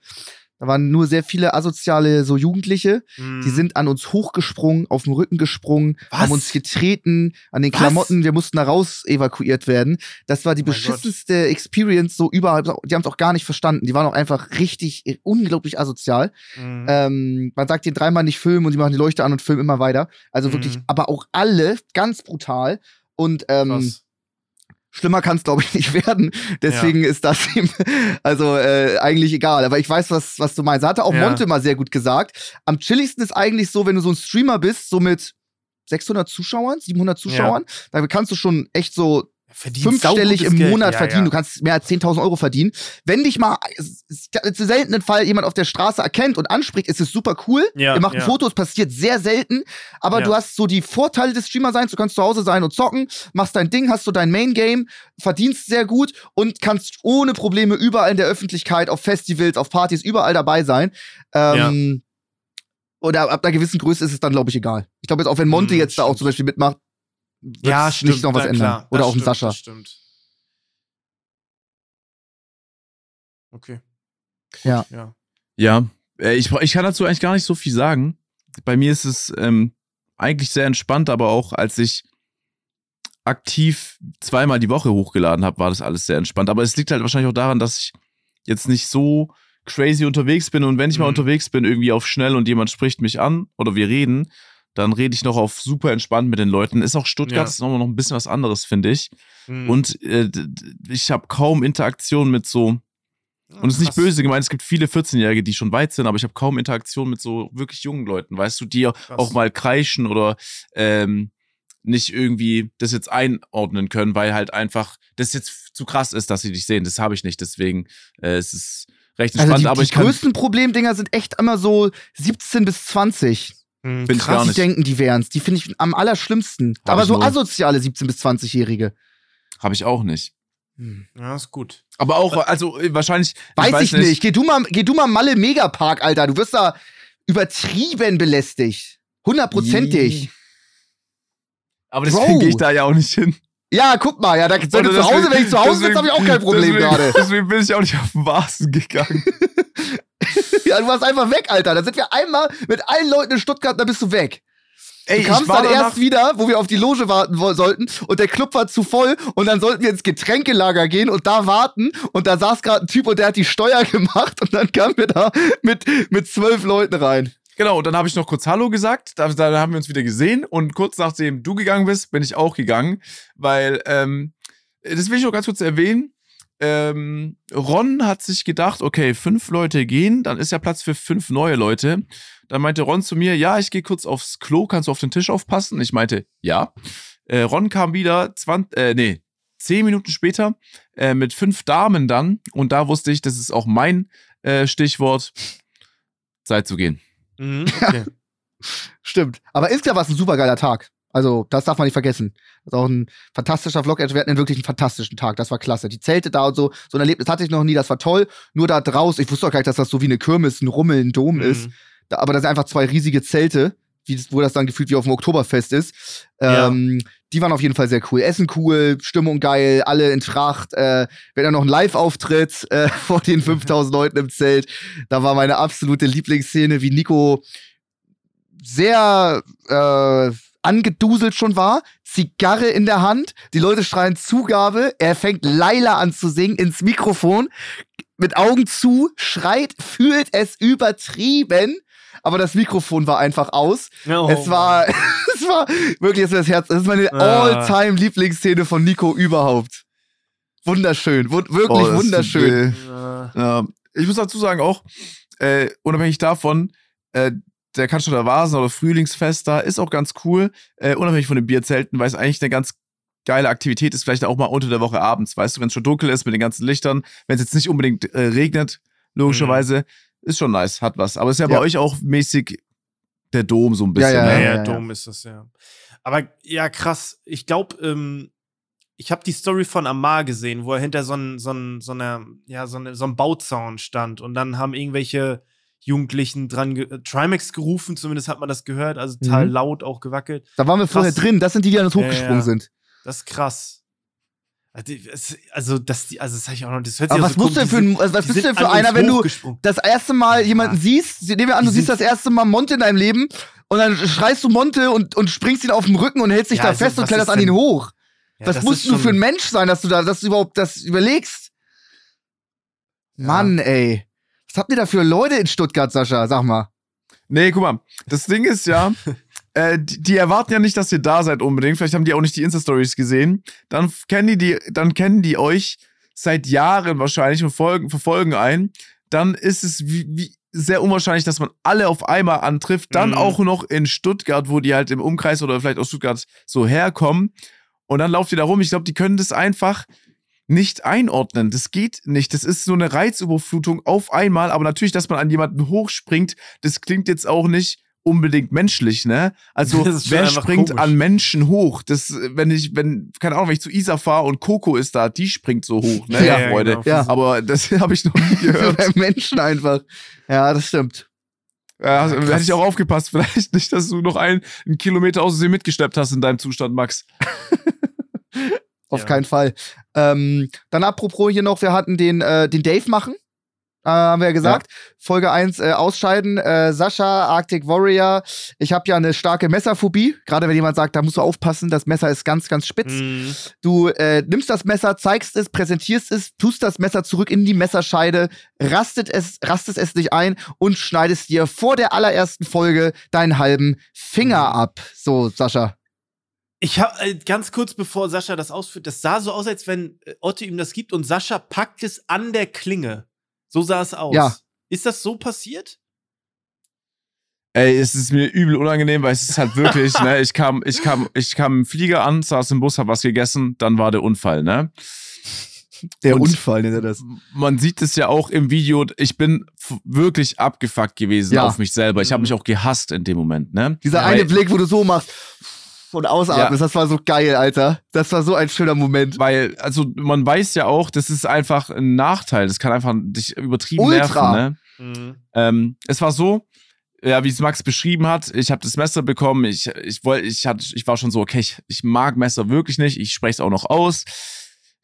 S3: Da waren nur sehr viele asoziale so Jugendliche,
S1: Mhm.
S3: die sind an uns hochgesprungen, auf den Rücken gesprungen,
S1: Was?
S3: haben uns getreten, an den
S1: Was?
S3: Klamotten, wir mussten da raus evakuiert werden. Das war die
S1: Oh
S3: beschissenste Experience so überall. Die haben es auch gar nicht verstanden. Die waren auch einfach richtig äh, unglaublich asozial.
S1: Mhm.
S3: Ähm, man sagt denen dreimal nicht filmen und die machen die Leuchte an und filmen immer weiter. Also wirklich,
S1: Mhm.
S3: aber auch alle ganz brutal. Und ähm,
S1: Krass.
S3: Schlimmer kann es, glaube ich, nicht werden. Deswegen ist das ihm also äh, eigentlich egal. Aber ich weiß, was, was du meinst. Hatte auch
S1: Ja.
S3: Monte mal sehr gut gesagt. Am chilligsten ist eigentlich so, wenn du so ein Streamer bist, so mit 600 Zuschauern, 700 Zuschauern, da kannst du schon echt so
S1: Verdient
S3: fünfstellig im
S1: Geld.
S3: Monat
S1: Ja,
S3: verdienen.
S1: ja.
S3: Du kannst mehr als 10.000 Euro verdienen. Wenn dich mal zu seltenen Fall jemand auf der Straße erkennt und anspricht, ist es super cool.
S1: Ja,
S3: Ihr macht ein
S1: ja.
S3: Foto, es passiert sehr selten. Aber du hast so die Vorteile des Streamer-Seins. Du kannst zu Hause sein und zocken, machst dein Ding, hast so dein Main-Game, verdienst sehr gut und kannst ohne Probleme überall in der Öffentlichkeit, auf Festivals, auf Partys, überall dabei sein. Ähm, Oder ab einer gewissen Größe ist es dann, glaube ich, egal. Ich glaube jetzt auch, wenn Monte
S1: Hm,
S3: jetzt da auch zum Beispiel mitmacht,
S1: Ja, stimmt.
S3: nicht noch was ändern.
S1: klar,
S3: Oder auch ein
S1: stimmt,
S3: Sascha.
S1: Das stimmt. Okay.
S3: Ja.
S1: Ja.
S2: Ja, äh, ich, ich kann dazu eigentlich gar nicht so viel sagen. Bei mir ist es ähm, eigentlich sehr entspannt, aber auch als ich aktiv zweimal die Woche hochgeladen habe, war das alles sehr entspannt. Aber es liegt halt wahrscheinlich auch daran, dass ich jetzt nicht so crazy unterwegs bin und wenn ich mal
S1: Mhm.
S2: unterwegs bin, irgendwie auf schnell und jemand spricht mich an oder wir reden, dann rede ich noch auf super entspannt mit den Leuten. Ist auch Stuttgart,
S1: Ja.
S2: ist noch ein bisschen was anderes, finde ich.
S1: Mhm.
S2: Und äh, ich habe kaum Interaktion mit so Und es ist nicht
S1: Krass.
S2: böse gemeint, es gibt viele 14-Jährige, die schon weit sind, aber ich habe kaum Interaktion mit so wirklich jungen Leuten, weißt du, die auch mal kreischen oder ähm, nicht irgendwie das jetzt einordnen können, weil halt einfach das jetzt zu krass ist, dass sie dich sehen. Das habe ich nicht, deswegen äh, es ist recht
S3: Also
S2: entspannt,
S3: die,
S2: aber
S3: die
S2: ich kann,
S3: größten Problemdinger sind echt immer so 17 bis 20.
S1: Hm,
S2: Bin ich
S1: krass.
S2: gar
S3: Die
S2: nicht.
S3: denken, die wären's. Die finde ich am allerschlimmsten.
S2: Hab
S3: Aber
S2: ich
S3: so
S2: null.
S3: asoziale 17 bis 20-Jährige.
S2: habe ich auch nicht.
S1: Ja, ist gut.
S2: Aber auch, also äh, wahrscheinlich.
S3: Weiß ich, nicht. Geh du mal, geh du mal Malle Megapark, Alter. Du wirst da übertrieben belästigt. Hundertprozentig.
S2: Aber deswegen gehe ich da ja auch nicht hin.
S3: Ja, guck mal, ja, da, wenn du zu Hause, wenn ich zu Hause sitze,
S2: deswegen-
S3: habe ich auch kein Problem
S2: deswegen,
S3: gerade.
S2: Deswegen bin ich auch nicht auf den Vasen gegangen.
S3: Ja, du warst einfach weg, Alter. Da sind wir einmal mit allen Leuten in Stuttgart, da bist du weg.
S2: Ey,
S3: Du kamst dann erst wieder, wo wir auf die Loge warten sollten und der Club war zu voll und dann sollten wir ins Getränkelager gehen und da warten und da saß gerade ein Typ und der hat die Steuer gemacht und dann kamen wir da mit, mit zwölf Leuten rein.
S2: Genau, und dann habe ich noch kurz Hallo gesagt. Da, da haben wir uns wieder gesehen. Und kurz nachdem du gegangen bist, bin ich auch gegangen. Weil, ähm, das will ich noch ganz kurz erwähnen. Ähm, Ron hat sich gedacht, okay, fünf Leute gehen, dann ist ja Platz für fünf neue Leute. Dann meinte Ron zu mir, ja, ich gehe kurz aufs Klo, kannst du auf den Tisch aufpassen? Ich meinte, ja. Äh, Ron kam wieder 20, äh, nee, zehn Minuten später äh, mit fünf Damen dann. Und da wusste ich, das ist auch mein äh, Stichwort, Zeit zu gehen.
S1: Mhm, okay.
S3: Stimmt. Aber insgesamt war es ein super geiler Tag. Also, das darf man nicht vergessen. Das ist auch ein fantastischer Vlog. Wir hatten wirklich einen fantastischen Tag. Das war klasse. Die Zelte da und so, so ein Erlebnis hatte ich noch nie. Das war toll. Nur da draußen, ich wusste auch gar nicht, dass das so wie eine Kirmes, ein Rummel, ein Dom ist.
S1: Mhm.
S3: Da, aber das sind einfach zwei riesige Zelte, wie das, wo das dann gefühlt wie auf dem Oktoberfest ist.
S1: Ja.
S3: Ähm, die waren auf jeden Fall sehr cool. Essen cool, Stimmung geil, alle in Tracht. Äh, wir hatten ja noch einen Live-Auftritt äh, vor den 5000 Leuten im Zelt. Da war meine absolute Lieblingsszene, wie Nico sehr äh, angeduselt schon war, Zigarre in der Hand, die Leute schreien Zugabe, er fängt Laila an zu singen ins Mikrofon, mit Augen zu, schreit, fühlt es übertrieben, aber das Mikrofon war einfach aus.
S1: Oh,
S3: es war, es war wirklich es ist das Herz, das ist meine
S1: Ah.
S3: all-time Lieblingsszene von Nico überhaupt. Wunderschön, wun wirklich
S2: Oh,
S3: wunderschön.
S1: Mann.
S2: Ja, ich muss dazu sagen auch, äh, unabhängig davon, äh, der Cannstatter Vasen oder Frühlingsfest da ist auch ganz cool, äh, unabhängig von den Bierzelten, weil es eigentlich eine ganz geile Aktivität ist, vielleicht auch mal unter der Woche abends, weißt du, wenn es schon dunkel ist mit den ganzen Lichtern, wenn es jetzt nicht unbedingt äh, regnet, logischerweise, ist schon nice, hat was. Aber ist ja, bei
S3: Ja.
S2: euch auch mäßig der Dom so ein bisschen.
S3: Ja,
S1: Ja,
S2: ne?
S1: ja,
S3: ja.
S1: dumm ist das, ja. Aber ja, krass. Ich glaube, ähm, ich habe die Story von Amar gesehen, wo er hinter so, ein, so, ein, so, einer, ja, so, eine, so einem Bauzaun stand und dann haben irgendwelche Jugendlichen dran ge äh, Trimax gerufen, zumindest hat man das gehört, also total
S3: Mhm.
S1: laut auch gewackelt.
S3: Da waren wir vorher
S1: Krass.
S3: drin, das sind die, die an uns
S1: Ja,
S3: hochgesprungen
S1: ja.
S3: sind.
S1: Das ist krass. Also, Also, das, also das sag ich auch noch. Das hört sich
S3: Aber was
S1: so
S3: musst du
S1: komisch-
S3: denn für ein, was, bist du denn für einer, wenn du das erste Mal jemanden
S1: Ja.
S3: siehst, nehmen wir an, du siehst das erste Mal Monte in deinem Leben und dann schreist du Monte und, und springst ihn auf den Rücken und hältst dich
S1: Ja,
S3: da
S1: also,
S3: fest und kletterst an ihn hoch.
S1: Ja,
S3: was
S1: das
S3: musst du für ein Mensch sein, dass du da, dass du überhaupt das überlegst? Mann, ey. Was habt ihr da für Leute in Stuttgart, Sascha? Sag mal.
S2: Nee, guck mal, das Ding ist ja, äh, die, die erwarten ja nicht, dass ihr da seid unbedingt. Vielleicht haben die auch nicht die Insta-Stories gesehen. Dann kennen die, die, dann kennen die euch seit Jahren wahrscheinlich und folgen, verfolgen ein. Dann ist es wie, wie sehr unwahrscheinlich, dass man alle auf einmal antrifft. Dann
S1: Mhm.
S2: auch noch in Stuttgart, wo die halt im Umkreis oder vielleicht aus Stuttgart so herkommen. Und dann lauft ihr da rum. Ich glaube, die können das einfach nicht einordnen. Das geht nicht. Das ist so eine Reizüberflutung auf einmal. Aber natürlich, dass man an jemanden hochspringt, das klingt jetzt auch nicht unbedingt menschlich, ne? Also, wer springt
S1: komisch.
S2: an Menschen hoch? Das, wenn ich, wenn, keine Ahnung, wenn ich zu Isa fahre und Coco ist da, die springt so hoch, ne?
S1: Ja,
S2: Ja, Freude.
S1: genau.
S3: Ja.
S2: Aber das habe ich noch nie gehört.
S3: Bei Menschen einfach. Ja, das stimmt.
S2: Ja, also, hätte ich auch aufgepasst. Vielleicht nicht, dass du noch einen, einen Kilometer aus Versehen mitgeschleppt hast in deinem Zustand, Max.
S3: Auf
S1: Ja.
S3: keinen Fall. Ähm, dann apropos hier noch, wir hatten den, äh, den Dave machen. Äh, haben wir ja gesagt. Folge 1 äh, ausscheiden. Äh, Sascha, Arctic Warrior. Ich habe ja eine starke Messerphobie. Gerade wenn jemand sagt, da musst du aufpassen, das Messer ist ganz, ganz spitz.
S1: Mhm.
S3: Du äh, nimmst das Messer, zeigst es, präsentierst es, tust das Messer zurück in die Messerscheide, rastet es, rastest es dich ein und schneidest dir vor der allerersten Folge deinen halben Finger
S1: Mhm.
S3: ab. So, Sascha.
S1: Ich habe äh, ganz kurz bevor Sascha das ausführt, das sah so aus, als wenn äh, Otto ihm das gibt und Sascha packt es an der Klinge. So sah es aus.
S3: Ja.
S1: Ist das so passiert?
S2: Ey, es ist mir übel unangenehm, weil es ist halt wirklich, ne, ich kam, ich kam, ich kam im Flieger an, saß im Bus, hab was gegessen, dann war der Unfall, ne?
S3: Der
S2: Und-
S3: Unfall nennt er das.
S2: Man sieht es ja auch im Video, ich bin wirklich abgefuckt gewesen
S3: Ja.
S2: auf mich selber. Ich habe
S1: Mhm.
S2: mich auch gehasst in dem Moment, ne?
S3: Dieser
S2: Weil-
S3: eine Blick, wo du so machst und ausatmest,
S2: Ja.
S3: das war so geil, Alter. Das war so ein schöner Moment.
S2: Weil, also man weiß ja auch, das ist einfach ein Nachteil. Das kann einfach dich übertrieben
S3: Ultra.
S2: nerven, ne? Ähm, es war so, ja, wie es Max beschrieben hat, ich habe das Messer bekommen, ich, ich, wollt, ich, hatte, ich war schon so, okay, ich, ich mag Messer wirklich nicht, ich spreche es auch noch aus.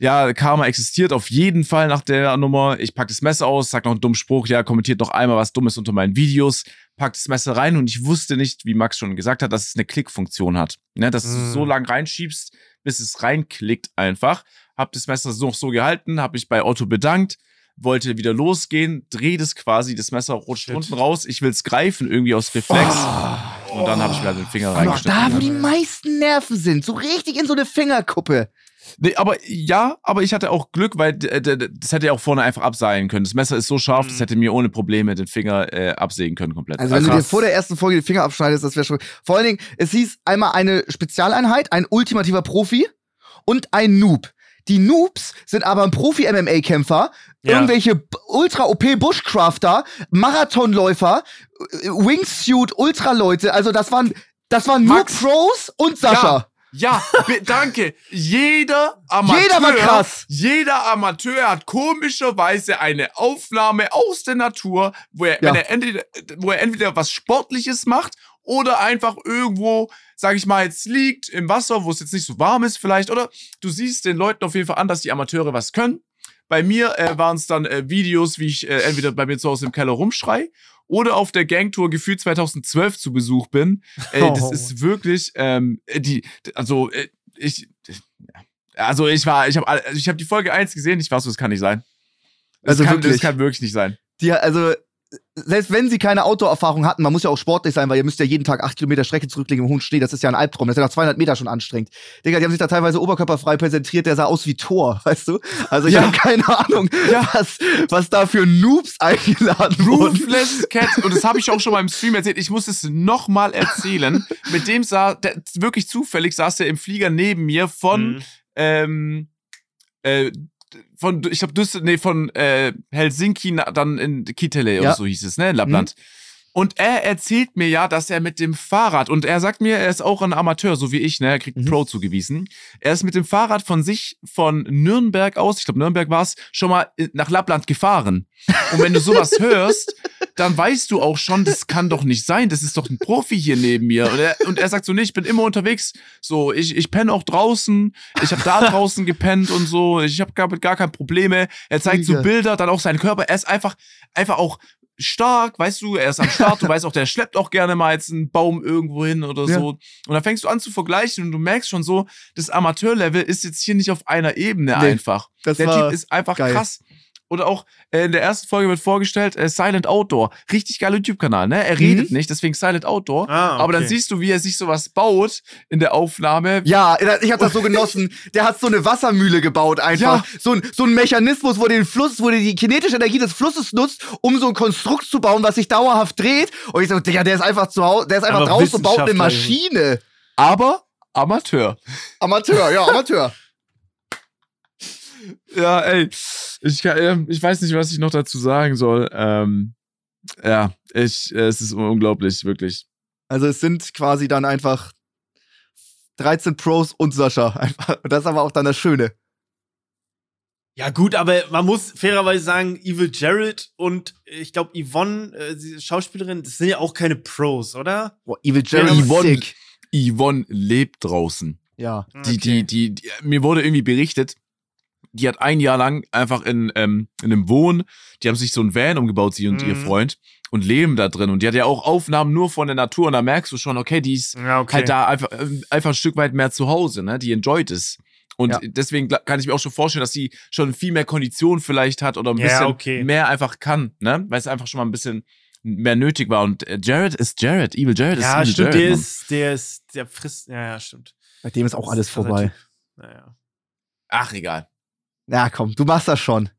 S2: Ja, Karma existiert auf jeden Fall nach der Nummer. Ich pack das Messer aus, sag noch einen dummen Spruch, ja, kommentiert noch einmal was Dummes unter meinen Videos, pack das Messer rein und ich wusste nicht, wie Max schon gesagt hat, dass es eine Klickfunktion hat. Ne, dass du
S1: Mm.
S2: so lang reinschiebst, bis es reinklickt einfach. Hab das Messer noch so gehalten, hab mich bei Otto bedankt, wollte wieder losgehen, dreh das quasi, das Messer rutscht
S1: Shit.
S2: unten raus, ich will's greifen irgendwie aus Reflex
S3: Oh.
S2: und dann habe ich mir halt den Finger
S3: Und auch
S2: reingeschnitten.
S3: da, wo die meisten Nerven sind, so richtig in so eine Fingerkuppe.
S2: Nee, aber ja, aber ich hatte auch Glück, weil d- das hätte ja auch vorne einfach abseilen können. Das Messer ist so scharf,
S1: Mhm.
S2: das hätte mir ohne Probleme den Finger äh, absägen können komplett.
S3: Also, wenn du dir
S1: krass.
S3: vor der ersten Folge den Finger abschneidest, das wäre schon. Vor allen Dingen, es hieß einmal eine Spezialeinheit, ein ultimativer Profi und ein Noob. Die Noobs sind aber ein Profi-MMA-Kämpfer,
S1: Ja.
S3: irgendwelche Ultra-OP-Bushcrafter, Marathonläufer, äh, Wingsuit-Ultra-Leute. Also, das waren, das waren nur
S2: Max.
S3: Pros und Sascha.
S2: Ja, be- danke. Jeder Amateur,
S3: Jeder war krass.
S2: Jeder Amateur hat komischerweise eine Aufnahme aus der Natur, wo er,
S3: Ja.
S2: er entweder, wo er entweder was Sportliches macht oder einfach irgendwo, sag ich mal, jetzt liegt im Wasser, wo es jetzt nicht so warm ist vielleicht, oder du siehst den Leuten auf jeden Fall an, dass die Amateure was können. Bei mir äh, waren es dann äh, Videos, wie ich äh, entweder bei mir zu Hause im Keller rumschrei oder auf der Gangtour gefühlt 2012 zu Besuch bin. Ey, das
S1: Oh.
S2: ist wirklich, ähm, die, also äh, ich, also ich war, ich habe, also ich habe die Folge 1 gesehen, ich war so, das kann nicht sein. Das
S3: Also
S2: kann,
S3: wirklich.
S2: Das kann wirklich nicht sein.
S3: Die, also, selbst wenn sie keine Autoerfahrung hatten, man muss ja auch sportlich sein, weil ihr müsst ja jeden Tag acht Kilometer Strecke zurücklegen im hohen Schnee. Das ist ja ein Albtraum. Das ist ja nach 200 Meter schon anstrengend. Digga, die haben sich da teilweise oberkörperfrei präsentiert. Der sah aus wie Thor, weißt du? Also ich
S2: Ja.
S3: habe keine Ahnung,
S2: Ja.
S3: was, was da für Noobs eingeladen wurden.
S2: Ruthless Cat, und das habe ich auch schon mal im Stream erzählt, ich muss es nochmal erzählen. Mit dem sah, der, wirklich zufällig saß er im Flieger neben mir von,
S1: Mhm.
S2: ähm, äh, von, ich glaube, nee, von äh, Helsinki na, dann in Kitele
S3: Ja.
S2: oder so hieß es, ne, in Lappland. Und er erzählt mir ja, dass er mit dem Fahrrad, und er sagt mir, er ist auch ein Amateur, so wie ich, ne, er kriegt
S3: Mhm.
S2: Pro zugewiesen. Er ist mit dem Fahrrad von sich, von Nürnberg aus, ich glaube, Nürnberg war es, schon mal äh, nach Lappland gefahren. Und wenn du sowas hörst, dann weißt du auch schon, das kann doch nicht sein, das ist doch ein Profi hier neben mir. Und er, und er sagt so, nee, ich bin immer unterwegs, so, ich, ich penne auch draußen, ich habe da draußen gepennt und so, ich habe gar, gar keine Probleme. Er zeigt so. Bilder, dann auch seinen Körper, er ist einfach, einfach auch stark, weißt du, er ist am Start, du weißt auch, der schleppt auch gerne mal jetzt einen Baum irgendwo hin oder
S3: Ja.
S2: so. Und dann fängst du an zu vergleichen und du merkst schon so, das Amateurlevel ist jetzt hier nicht auf einer Ebene
S3: Nee,
S2: einfach.
S3: Das
S2: Der Typ ist einfach
S3: geil.
S2: krass. Oder auch äh, in der ersten Folge wird vorgestellt, äh, Silent Outdoor. Richtig geiler YouTube-Kanal, ne? Er redet nicht, deswegen Silent Outdoor.
S1: Ah,
S2: Aber dann
S1: okay.
S2: siehst du, wie er sich sowas baut in der Aufnahme.
S3: Ja, ich habe das so genossen. Der hat so eine Wassermühle gebaut einfach. So, ein, so ein Mechanismus, wo den Fluss, wo der die kinetische Energie des Flusses nutzt, um so ein Konstrukt zu bauen, was sich dauerhaft dreht. Und ich so, Digga, der ist einfach zu Hause, der ist einfach
S1: Aber
S3: draußen und baut eine Maschine.
S2: Aber Amateur.
S3: Amateur, ja, Amateur.
S2: Ja, ey. Ich, ähm, ich weiß nicht, was ich noch dazu sagen soll. Ähm, ja, ich, äh, es ist unglaublich, wirklich.
S3: Also es sind quasi dann einfach 13 Pros und Sascha. Einfach. Und das ist aber auch dann das Schöne.
S1: Ja, gut, aber man muss fairerweise sagen, Evil Jared und äh, ich glaube Yvonne, äh, die Schauspielerin, das sind ja auch keine Pros, oder?
S3: Boah, Evil
S1: Ja,
S3: Jerry
S2: Yvonne-
S3: sick.
S2: Yvonne lebt draußen.
S3: Ja.
S2: Die, die, die, die, mir wurde irgendwie berichtet, die hat ein Jahr lang einfach in, ähm, in einem Wohn, die haben sich so ein Van umgebaut, sie und ihr
S1: Mhm.
S2: Freund, und leben da drin. Und die hat ja auch Aufnahmen nur von der Natur und da merkst du schon, okay, die ist
S1: Ja, okay.
S2: halt da einfach, ähm, einfach ein Stück weit mehr zu Hause, ne? Die enjoyt es. Und
S3: Ja.
S2: deswegen kann ich mir auch schon vorstellen, dass sie schon viel mehr Kondition vielleicht hat oder ein
S1: Ja,
S2: bisschen
S1: okay.
S2: mehr einfach kann, ne? Weil es einfach schon mal ein bisschen mehr nötig war. Und äh, Jared ist Jared, Evil Jared
S1: ja,
S2: ist Evil
S1: stimmt,
S2: Jared.
S1: der
S2: Mann.
S1: ist, der ist, der frisst, ja, ja, stimmt.
S3: Bei dem ist auch alles vorbei.
S1: Naja.
S2: Ach, egal.
S3: Ja, komm, du machst das schon.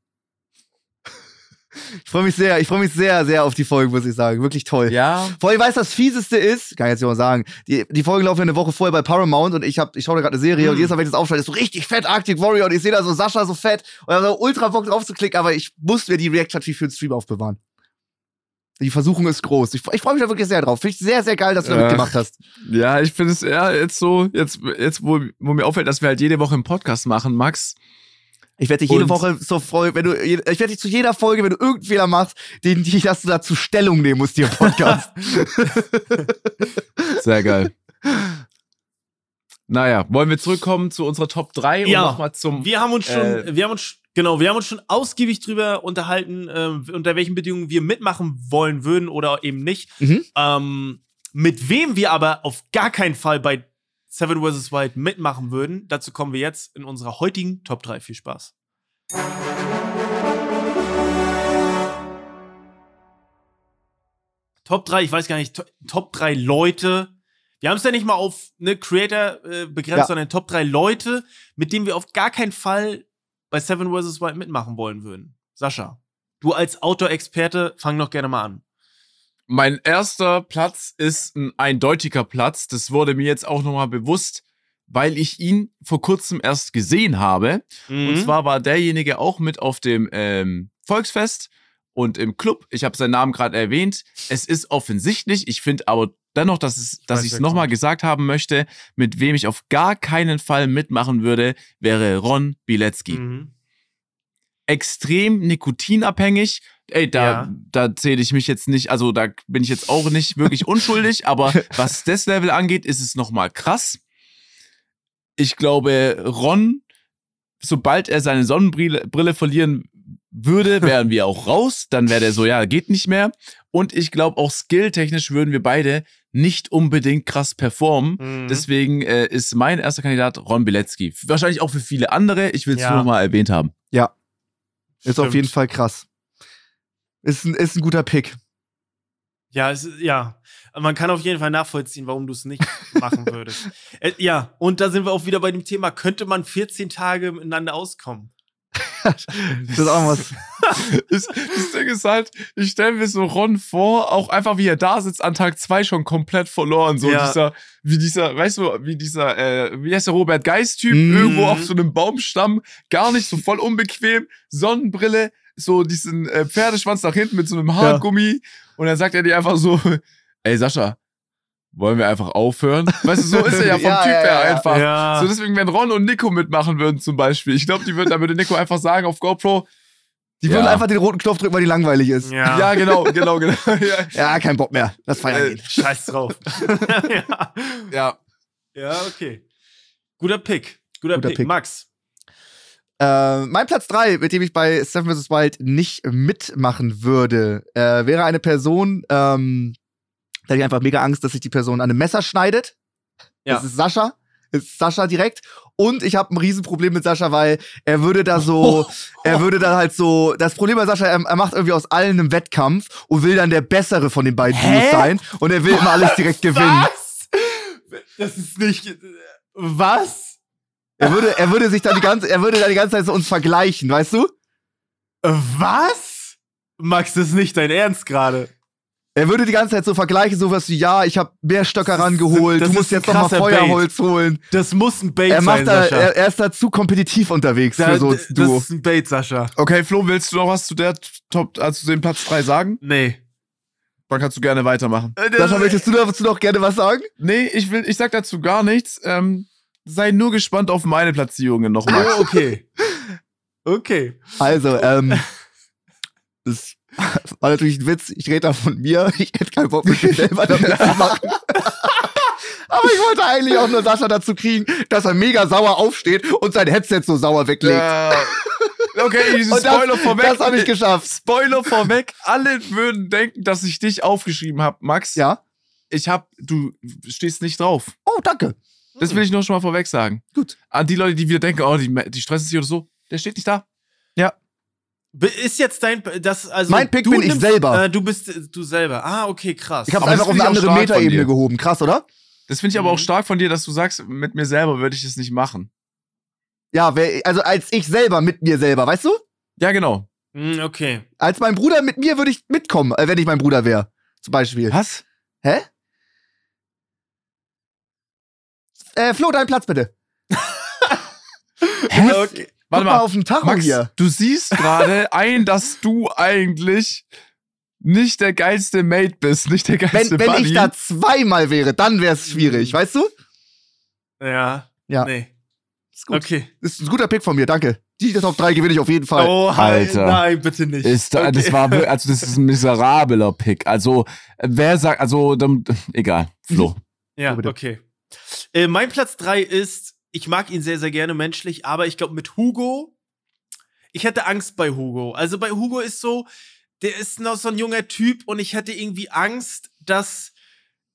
S3: Ich freue mich sehr, ich freue mich sehr, sehr auf die Folge, muss ich sagen. Wirklich toll.
S2: Ja.
S3: Vor allem, weiß das Fieseste ist, kann ich jetzt nicht mal sagen, die, die Folgen laufen ja eine Woche vorher bei Paramount und ich, hab, ich schaue da gerade eine Serie
S1: Hm.
S3: und jedes Mal, wenn ich das aufschalte, ist so richtig fett Arctic Warrior und ich sehe da so Sascha so fett und habe so ultra Bock drauf zu klicken, aber ich muss mir die Reaction natürlich für den Stream aufbewahren. Die Versuchung ist groß. Ich, ich freue mich da wirklich sehr drauf. Finde ich sehr, sehr geil, dass du da
S2: Ach.
S3: mitgemacht hast.
S2: Ja, ich finde es ja jetzt so, jetzt, jetzt wo, wo mir auffällt, dass wir halt jede Woche einen Podcast machen, Max.
S3: Ich werde dich jede
S2: Und-
S3: Woche zur Folge, wenn du, ich werde dich zu jeder Folge, wenn du irgendeinen Fehler machst, den, die, dass du dazu Stellung nehmen musst, hier im Podcast.
S2: Sehr geil. naja, wollen wir zurückkommen zu unserer Top 3
S1: Ja.
S2: und nochmal zum.
S1: Wir haben uns schon,
S2: Äh,
S1: wir haben uns, genau, wir haben uns schon ausgiebig drüber unterhalten, ähm, unter welchen Bedingungen wir mitmachen wollen würden oder eben nicht.
S3: Mhm.
S1: Ähm, mit wem wir aber auf gar keinen Fall bei Seven vs. Wild mitmachen würden, dazu kommen wir jetzt in unserer heutigen Top 3. Viel Spaß. Top 3, ich weiß gar nicht, to Top 3 Leute. Wir haben es ja nicht mal auf eine Creator äh, begrenzt,
S3: Ja.
S1: sondern Top 3 Leute, mit denen wir auf gar keinen Fall bei Seven vs. Wild mitmachen wollen würden. Sascha, du als Outdoor-Experte, fang doch gerne mal an.
S2: Mein erster Platz ist ein eindeutiger Platz. Das wurde mir jetzt auch nochmal bewusst, weil ich ihn vor kurzem erst gesehen habe.
S1: Mhm.
S2: Und zwar war derjenige auch mit auf dem ähm, Volksfest und im Club. Ich habe seinen Namen gerade erwähnt. Es ist offensichtlich. Ich finde aber dennoch, dass, es, dass ich es nochmal gesagt haben möchte, mit wem ich auf gar keinen Fall mitmachen würde, wäre Ron Bilecki.
S1: Mhm.
S2: Extrem nikotinabhängig. Ey, da,
S1: Ja.
S2: da zähle ich mich jetzt nicht, also da bin ich jetzt auch nicht wirklich unschuldig, aber was das Level angeht, ist es nochmal krass. Ich glaube, Ron, sobald er seine Sonnenbrille Brille verlieren würde, wären wir auch raus. Dann wäre der so, ja, geht nicht mehr. Und ich glaube, auch skilltechnisch würden wir beide nicht unbedingt krass performen.
S1: Mhm.
S2: Deswegen äh, ist mein erster Kandidat Ron Bilecki. Wahrscheinlich auch für viele andere. Ich will es
S1: Ja.
S2: nur noch mal erwähnt haben.
S3: Ist auf
S1: Stimmt.
S3: jeden Fall krass. Ist ein, ist ein guter Pick.
S1: Ja, es, ist- ja. Man kann auf jeden Fall nachvollziehen, warum du es nicht machen würdest. Äh, ja, und da sind wir auch wieder bei dem Thema, könnte man 14 Tage miteinander auskommen?
S3: Das ist auch was.
S2: das, das Ding ist halt, ich stelle mir so Ron vor, auch einfach wie er da sitzt, an Tag zwei schon komplett verloren. So
S1: Ja.
S2: dieser, wie dieser, weißt du, wie dieser, äh, wie heißt der Robert Geist-Typ,
S3: Mhm.
S2: irgendwo auf so einem Baumstamm, gar nicht so voll unbequem, Sonnenbrille, so diesen äh, Pferdeschwanz nach hinten mit so einem Haargummi. Und dann sagt er dir einfach so, ey Sascha, wollen wir einfach aufhören? Weißt du, so ist er ja vom
S3: Ja,
S2: Typ
S3: ja,
S2: her
S3: ja.
S2: einfach.
S1: Ja.
S2: So deswegen, wenn Ron und Nico mitmachen würden zum Beispiel, ich glaube, die würden, da würde Nico einfach sagen auf GoPro,
S3: Die
S2: Ja.
S3: würden einfach den roten Knopf drücken, weil die langweilig ist.
S1: ja.
S2: ja, genau, genau, genau. ja,
S3: Ja, kein Bock mehr. Das feiern
S2: Äh,
S3: geht.
S1: Scheiß drauf. ja.
S2: ja.
S1: ja, okay. Guter Pick. Guter,
S3: Guter
S1: Pick.
S3: Pick.
S1: Max.
S3: Äh, mein Platz 3, mit dem ich bei Seven vs. Wild nicht mitmachen würde, äh, wäre eine Person, ähm, da habe ich einfach mega Angst, dass sich die Person an einem Messer schneidet.
S1: Ja.
S3: Das ist Sascha. Das ist Sascha direkt. Und ich habe ein Riesenproblem mit Sascha, weil er würde da so, er würde da halt so, das Problem bei Sascha, er, er macht irgendwie aus allen einen Wettkampf und will dann der Bessere von den beiden
S1: Hä?
S3: Duos sein. Und er will immer alles direkt gewinnen.
S1: Was? Das ist nicht. Was?
S3: Er würde, er würde sich dann die ganze, er würde da die ganze Zeit so uns vergleichen, weißt du?
S1: Was? Max, das ist nicht dein Ernst gerade.
S3: Er würde die ganze Zeit so vergleichen, sowas wie, ja, ich habe mehr Stöcke
S1: Das ist-
S3: rangeholt,
S1: das
S3: du musst jetzt noch mal
S1: krasser
S3: Feuerholz holen.
S1: Das muss ein Bait
S3: Er macht
S1: sein,
S3: da,
S1: Sascha.
S3: er, er ist da zu kompetitiv unterwegs
S1: Da-
S3: für so ein
S1: das
S3: Duo.
S1: ist ein Bait, Sascha.
S2: Okay, Flo, willst du noch was zu der Top, also zu dem Platz 3 sagen?
S1: Nee.
S2: Dann kannst du gerne weitermachen.
S3: Sascha, möchtest du dazu noch gerne was sagen?
S2: Nee, ich will, ich sag dazu gar nichts. Ähm, sei nur gespannt auf meine Platzierungen noch, Max.
S1: Oh, okay. Okay.
S3: Also, ähm, das war natürlich ein Witz. Ich rede da von mir. Ich hätte keinen Bock mit mir selber damit zu machen. Aber ich wollte eigentlich auch nur Sascha dazu kriegen, dass er mega sauer aufsteht und sein Headset so sauer weglegt.
S2: Ja. Okay,
S3: das,
S2: Spoiler vorweg.
S3: das habe ich geschafft.
S2: Spoiler vorweg. Alle würden denken, dass ich dich aufgeschrieben habe, Max.
S3: Ja?
S2: Ich hab, du stehst nicht drauf.
S3: Oh, danke.
S2: Das will ich nur schon mal vorweg sagen.
S3: Gut.
S2: An die Leute, die wieder denken, oh, die, die stressen sich oder so, der steht nicht da.
S1: Be- Ist jetzt dein. Das, also
S3: Mein Pick
S1: du
S3: bin ich selber.
S1: Äh, du bist äh, du selber. Ah, okay, krass.
S3: Ich
S2: Aber das
S3: einfach auf eine andere Metaebene gehoben. Krass, oder?
S2: Das finde ich aber
S1: Mhm.
S2: auch stark von dir, dass du sagst, mit mir selber würde ich es nicht machen.
S3: Ja, wer, also als ich selber mit mir selber, weißt du?
S2: Ja, genau.
S1: Hm, okay.
S3: Als mein Bruder mit mir würde ich mitkommen, äh, wenn ich mein Bruder wäre. Zum Beispiel.
S2: Was?
S3: Hä? Äh, Flo, dein Platz bitte.
S2: Hä?
S1: okay.
S3: Guck
S2: Warte
S3: mal
S2: mal,
S3: auf den Tacho
S2: Max,
S3: hier.
S2: du siehst gerade ein, dass du eigentlich nicht der geilste Mate bist, nicht der
S3: Wenn,
S2: geilste
S3: wenn
S2: Buddy.
S3: ich da zweimal wäre, dann wäre es schwierig, weißt du?
S1: Ja.
S3: Ja.
S1: Nee.
S3: Ist gut.
S1: Okay.
S3: Ist ein guter Pick von mir, danke. Die Top 3 gewinne ich auf jeden Fall.
S1: Oh,
S2: Alter.
S1: nein, bitte nicht.
S2: ist, da- Das
S1: Okay.
S2: war also das ist ein miserabler Pick. Also wer sagt, also dann, egal, Flo.
S1: Ja,
S3: So
S1: okay. Äh, mein Platz 3 ist, ich mag ihn sehr, sehr gerne menschlich, aber ich glaube mit Hugo, ich hätte Angst bei Hugo. Also bei Hugo ist so, der ist noch so ein junger Typ und ich hätte irgendwie Angst, dass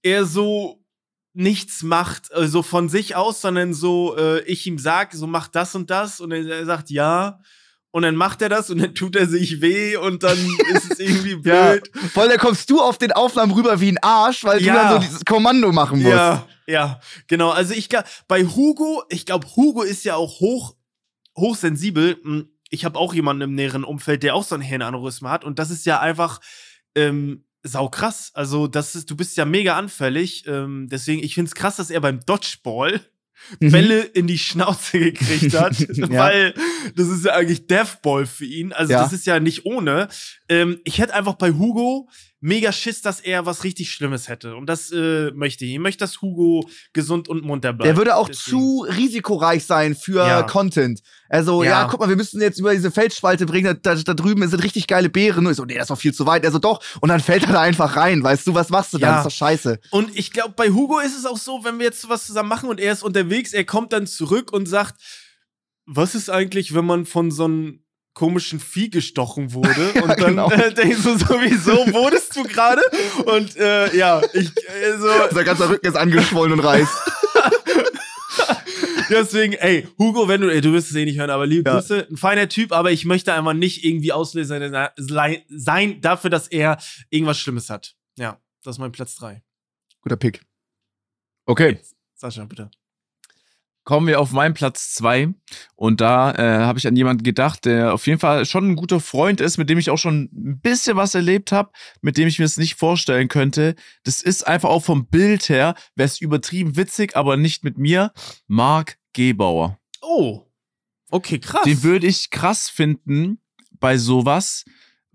S1: er so nichts macht, also von sich aus, sondern so, äh, ich ihm sag, so mach das und das und er sagt ja. Und dann macht er das und dann tut er sich weh und dann ist es irgendwie
S3: Ja.
S1: blöd.
S3: Voll, da kommst du auf den Aufnahmen rüber wie ein Arsch, weil
S1: Ja.
S3: du dann so dieses Kommando machen musst.
S1: Ja, ja, genau. Also ich glaube, bei Hugo, ich glaube, Hugo ist ja auch hoch, hochsensibel. Hm, Ich habe auch jemanden im näheren Umfeld, der auch so ein Hirnaneurysma hat. Und das ist ja einfach ähm, saukrass. Also, das ist, du bist ja mega anfällig. Ähm, deswegen, ich finde es krass, dass er beim Dodgeball. Bälle in die Schnauze gekriegt hat,
S3: Ja.
S1: weil das ist ja eigentlich Deathball für ihn. Also
S3: Ja.
S1: das ist ja nicht ohne. Ähm, ich hätte einfach bei Hugo mega Schiss, dass er was richtig Schlimmes hätte. Und das äh, möchte ich. Ich möchte, dass Hugo gesund und munter bleibt.
S3: Der würde auch
S1: Deswegen.
S3: zu risikoreich sein für
S1: Ja.
S3: Content. Also, ja.
S1: Ja.
S3: guck mal, wir müssen jetzt über diese Felsspalte bringen, da, da drüben sind richtig geile Beeren. Und ich so, nee, das ist doch viel zu weit. Also doch. Und dann fällt er da einfach rein, weißt du, was machst du dann?
S1: Ja.
S3: Das ist doch scheiße.
S1: Und ich glaube, bei Hugo ist es auch so, wenn wir jetzt was zusammen machen und er ist unterwegs, er kommt dann zurück und sagt, was ist eigentlich, wenn man von so einem komischen Vieh gestochen wurde? und dann
S3: genau.
S1: äh, denkst du sowieso, wurdest du gerade? Und äh, ja, ich äh, so,
S3: Sein ganzer Rücken ist angeschwollen und reißt.
S1: deswegen, ey, Hugo, wenn du, ey, du wirst es eh nicht hören, aber liebe
S3: Ja.
S1: Grüße, ein feiner Typ, aber ich möchte einfach nicht irgendwie Auslöser sein dafür, dass er irgendwas Schlimmes hat. Ja, das ist mein Platz 3.
S3: Guter Pick.
S2: Okay,
S1: Sascha, bitte.
S2: Kommen wir auf meinen Platz zwei Und da äh, habe ich an jemanden gedacht, der auf jeden Fall schon ein guter Freund ist, mit dem ich auch schon ein bisschen was erlebt habe, mit dem ich mir es nicht vorstellen könnte. Das ist einfach auch vom Bild her, wäre es übertrieben witzig, aber nicht mit mir. Marc Gebauer.
S1: Oh. Okay, krass.
S2: Den würde ich krass finden bei sowas,